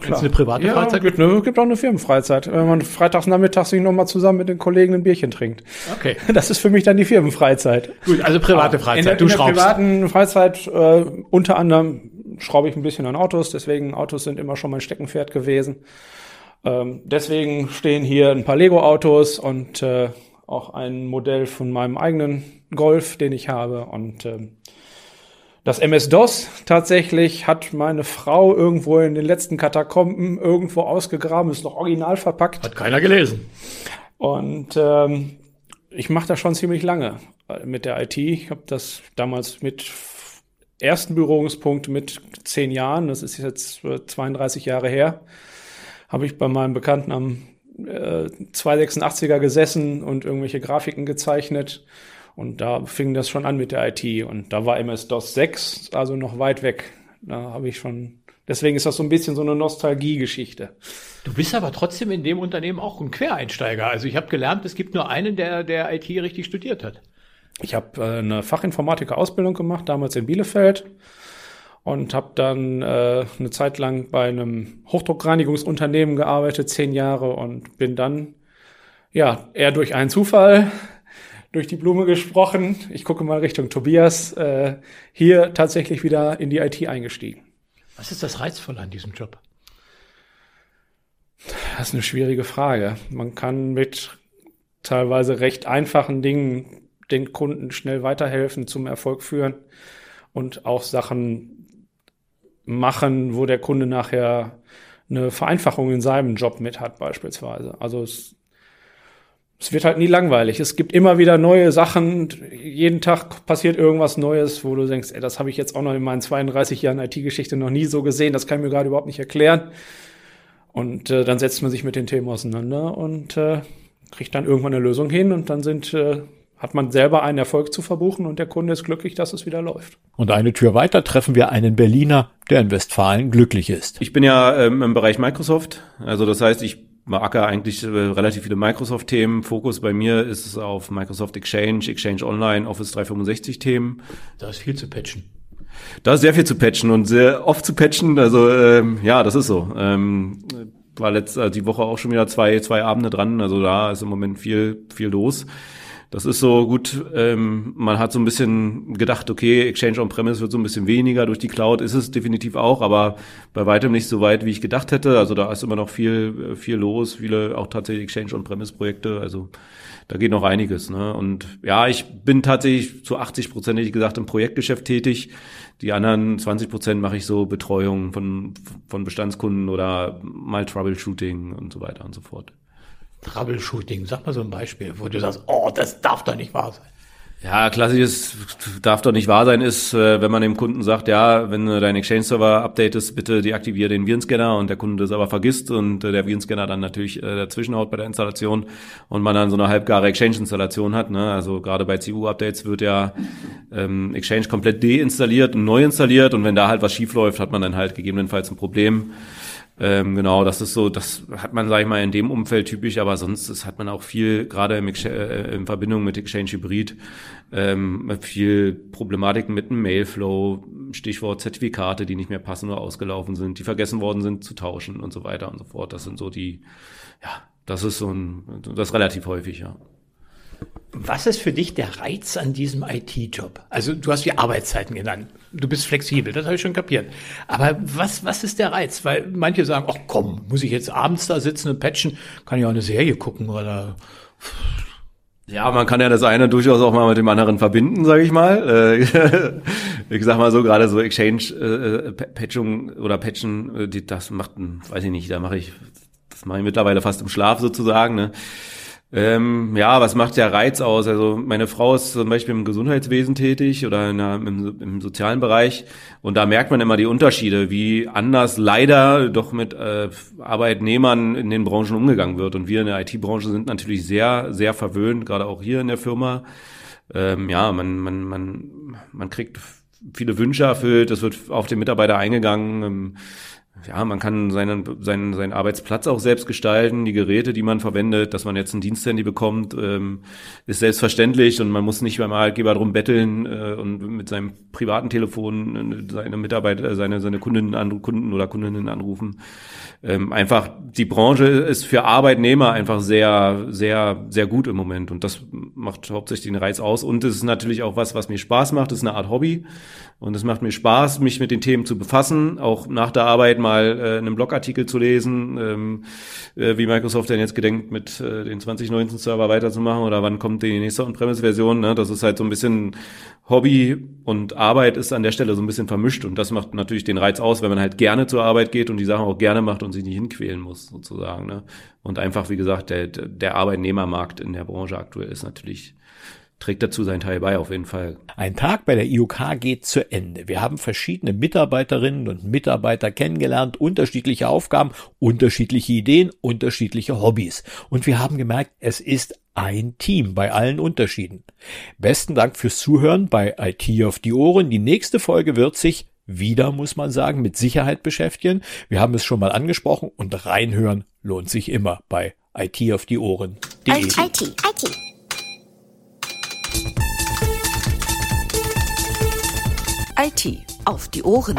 Klar. eine private ja, Freizeit? Gibt, ne, gibt auch eine Firmenfreizeit. Wenn man freitags nachmittags sich nochmal zusammen mit den Kollegen ein Bierchen trinkt. Okay. Das ist für mich dann die Firmenfreizeit. Gut, also private Freizeit. In der, du in der schraubst. privaten Freizeit äh, unter anderem schraube ich ein bisschen an Autos, deswegen Autos sind immer schon mein Steckenpferd gewesen. Ähm, deswegen stehen hier ein paar Lego-Autos und äh, auch ein Modell von meinem eigenen Golf, den ich habe. Und ähm, das MS-DOS tatsächlich hat meine Frau irgendwo in den letzten Katakomben irgendwo ausgegraben, ist noch original verpackt. Hat keiner gelesen. Und ähm, ich mache das schon ziemlich lange äh, mit der IT. Ich habe das damals mit ersten Berührungspunkt mit zehn Jahren, das ist jetzt 32 Jahre her, habe ich bei meinem Bekannten am äh, 286er gesessen und irgendwelche Grafiken gezeichnet. Und da fing das schon an mit der IT. Und da war MS-DOS 6, also noch weit weg. Da habe ich schon, deswegen ist das so ein bisschen so eine Nostalgie-Geschichte. Du bist aber trotzdem in dem Unternehmen auch ein Quereinsteiger. Also ich habe gelernt, es gibt nur einen, der der IT richtig studiert hat. Ich habe äh, eine Fachinformatiker-Ausbildung gemacht, damals in Bielefeld und habe dann äh, eine Zeit lang bei einem Hochdruckreinigungsunternehmen gearbeitet, zehn Jahre und bin dann ja eher durch einen Zufall durch die Blume gesprochen. Ich gucke mal Richtung Tobias äh, hier tatsächlich wieder in die IT eingestiegen. Was ist das Reizvolle an diesem Job? Das ist eine schwierige Frage. Man kann mit teilweise recht einfachen Dingen den Kunden schnell weiterhelfen, zum Erfolg führen und auch Sachen machen, wo der Kunde nachher eine Vereinfachung in seinem Job mit hat, beispielsweise. Also es, es wird halt nie langweilig. Es gibt immer wieder neue Sachen. Jeden Tag passiert irgendwas Neues, wo du denkst, ey, das habe ich jetzt auch noch in meinen 32 Jahren IT-Geschichte noch nie so gesehen. Das kann ich mir gerade überhaupt nicht erklären. Und äh, dann setzt man sich mit den Themen auseinander und äh, kriegt dann irgendwann eine Lösung hin und dann sind äh, hat man selber einen Erfolg zu verbuchen und der Kunde ist glücklich, dass es wieder läuft. Und eine Tür weiter treffen wir einen Berliner, der in Westfalen glücklich ist. Ich bin ja ähm, im Bereich Microsoft. Also das heißt, ich beackere eigentlich äh, relativ viele Microsoft-Themen. Fokus bei mir ist es auf Microsoft Exchange, Exchange Online, Office 365-Themen. Da ist viel zu patchen. Da ist sehr viel zu patchen und sehr oft zu patchen. Also ähm, ja, das ist so. Ähm, war letzte, also die Woche auch schon wieder zwei, zwei Abende dran. Also da ist im Moment viel, viel los. Das ist so gut, ähm, man hat so ein bisschen gedacht, okay, Exchange On-Premise wird so ein bisschen weniger durch die Cloud, ist es definitiv auch, aber bei weitem nicht so weit, wie ich gedacht hätte. Also da ist immer noch viel, viel los, viele auch tatsächlich Exchange On-Premise-Projekte, also da geht noch einiges. Ne? Und ja, ich bin tatsächlich zu 80 Prozent, wie gesagt, im Projektgeschäft tätig. Die anderen 20 Prozent mache ich so Betreuung von, von Bestandskunden oder mal Troubleshooting und so weiter und so fort. Troubleshooting, sag mal so ein Beispiel, wo du sagst, oh, das darf doch nicht wahr sein. Ja, klassisches darf doch nicht wahr sein, ist, äh, wenn man dem Kunden sagt, ja, wenn du deinen Exchange-Server updatest, bitte deaktiviere den Virenscanner und der Kunde das aber vergisst und äh, der Virenscanner dann natürlich äh, dazwischenhaut bei der Installation und man dann so eine halbgare Exchange-Installation hat. Ne? Also gerade bei CU-Updates wird ja ähm, Exchange komplett deinstalliert und neu installiert und wenn da halt was schief läuft, hat man dann halt gegebenenfalls ein Problem. Ähm, genau, das ist so, das hat man, sage ich mal, in dem Umfeld typisch, aber sonst das hat man auch viel, gerade im, äh, in Verbindung mit Exchange Hybrid, ähm, viel Problematiken mit dem Mailflow, Stichwort Zertifikate, die nicht mehr passen oder ausgelaufen sind, die vergessen worden sind zu tauschen und so weiter und so fort. Das sind so die, ja, das ist so ein, das relativ häufig, ja. Was ist für dich der Reiz an diesem IT-Job? Also du hast die Arbeitszeiten genannt. Du bist flexibel, das habe ich schon kapiert. Aber was, was ist der Reiz? Weil manche sagen, ach komm, muss ich jetzt abends da sitzen und patchen? Kann ich auch eine Serie gucken oder... Ja, man kann ja das eine durchaus auch mal mit dem anderen verbinden, sage ich mal. Äh, ich sag mal so, gerade so Exchange äh, Patchung oder Patchen, äh, das macht, weiß ich nicht, da mache ich, das mache ich mittlerweile fast im Schlaf sozusagen. Ne? Ähm, ja, was macht der Reiz aus? Also meine Frau ist zum Beispiel im Gesundheitswesen tätig oder der, im, im, sozialen Bereich und da merkt man immer die Unterschiede, wie anders leider doch mit äh, Arbeitnehmern in den Branchen umgegangen wird. Und wir in der IT-Branche sind natürlich sehr, sehr verwöhnt, gerade auch hier in der Firma. Ähm, ja, man, man, man, man kriegt viele Wünsche erfüllt, es wird auf den Mitarbeiter eingegangen. Ähm, ja, man kann seinen, seinen, seinen Arbeitsplatz auch selbst gestalten, die Geräte, die man verwendet, dass man jetzt ein Diensthandy bekommt, ähm, ist selbstverständlich und man muss nicht beim Arbeitgeber drum betteln äh, und mit seinem privaten Telefon äh, seine Mitarbeiter, seine, seine Kundinnen, Kunden oder Kundinnen anrufen. Ähm, einfach, die Branche ist für Arbeitnehmer einfach sehr, sehr, sehr gut im Moment. Und das macht hauptsächlich den Reiz aus. Und es ist natürlich auch was, was mir Spaß macht, das ist eine Art Hobby. Und es macht mir Spaß, mich mit den Themen zu befassen, auch nach der Arbeit mal äh, einen Blogartikel zu lesen, ähm, äh, wie Microsoft denn jetzt gedenkt, mit äh, den 2019 Server weiterzumachen. Oder wann kommt die nächste On-Premise-Version. Ne? Das ist halt so ein bisschen Hobby und Arbeit ist an der Stelle so ein bisschen vermischt und das macht natürlich den Reiz aus, wenn man halt gerne zur Arbeit geht und die Sachen auch gerne macht und sich nicht hinquälen muss, sozusagen. Ne? Und einfach, wie gesagt, der, der Arbeitnehmermarkt in der Branche aktuell ist natürlich trägt dazu seinen Teil bei, auf jeden Fall. Ein Tag bei der IOK geht zu Ende. Wir haben verschiedene Mitarbeiterinnen und Mitarbeiter kennengelernt, unterschiedliche Aufgaben, unterschiedliche Ideen, unterschiedliche Hobbys. Und wir haben gemerkt, es ist ein Team bei allen Unterschieden. Besten Dank fürs Zuhören bei IT auf die Ohren. Die nächste Folge wird sich wieder, muss man sagen, mit Sicherheit beschäftigen. Wir haben es schon mal angesprochen und reinhören lohnt sich immer bei IT auf die Ohren. IT, IT, IT. IT auf die Ohren.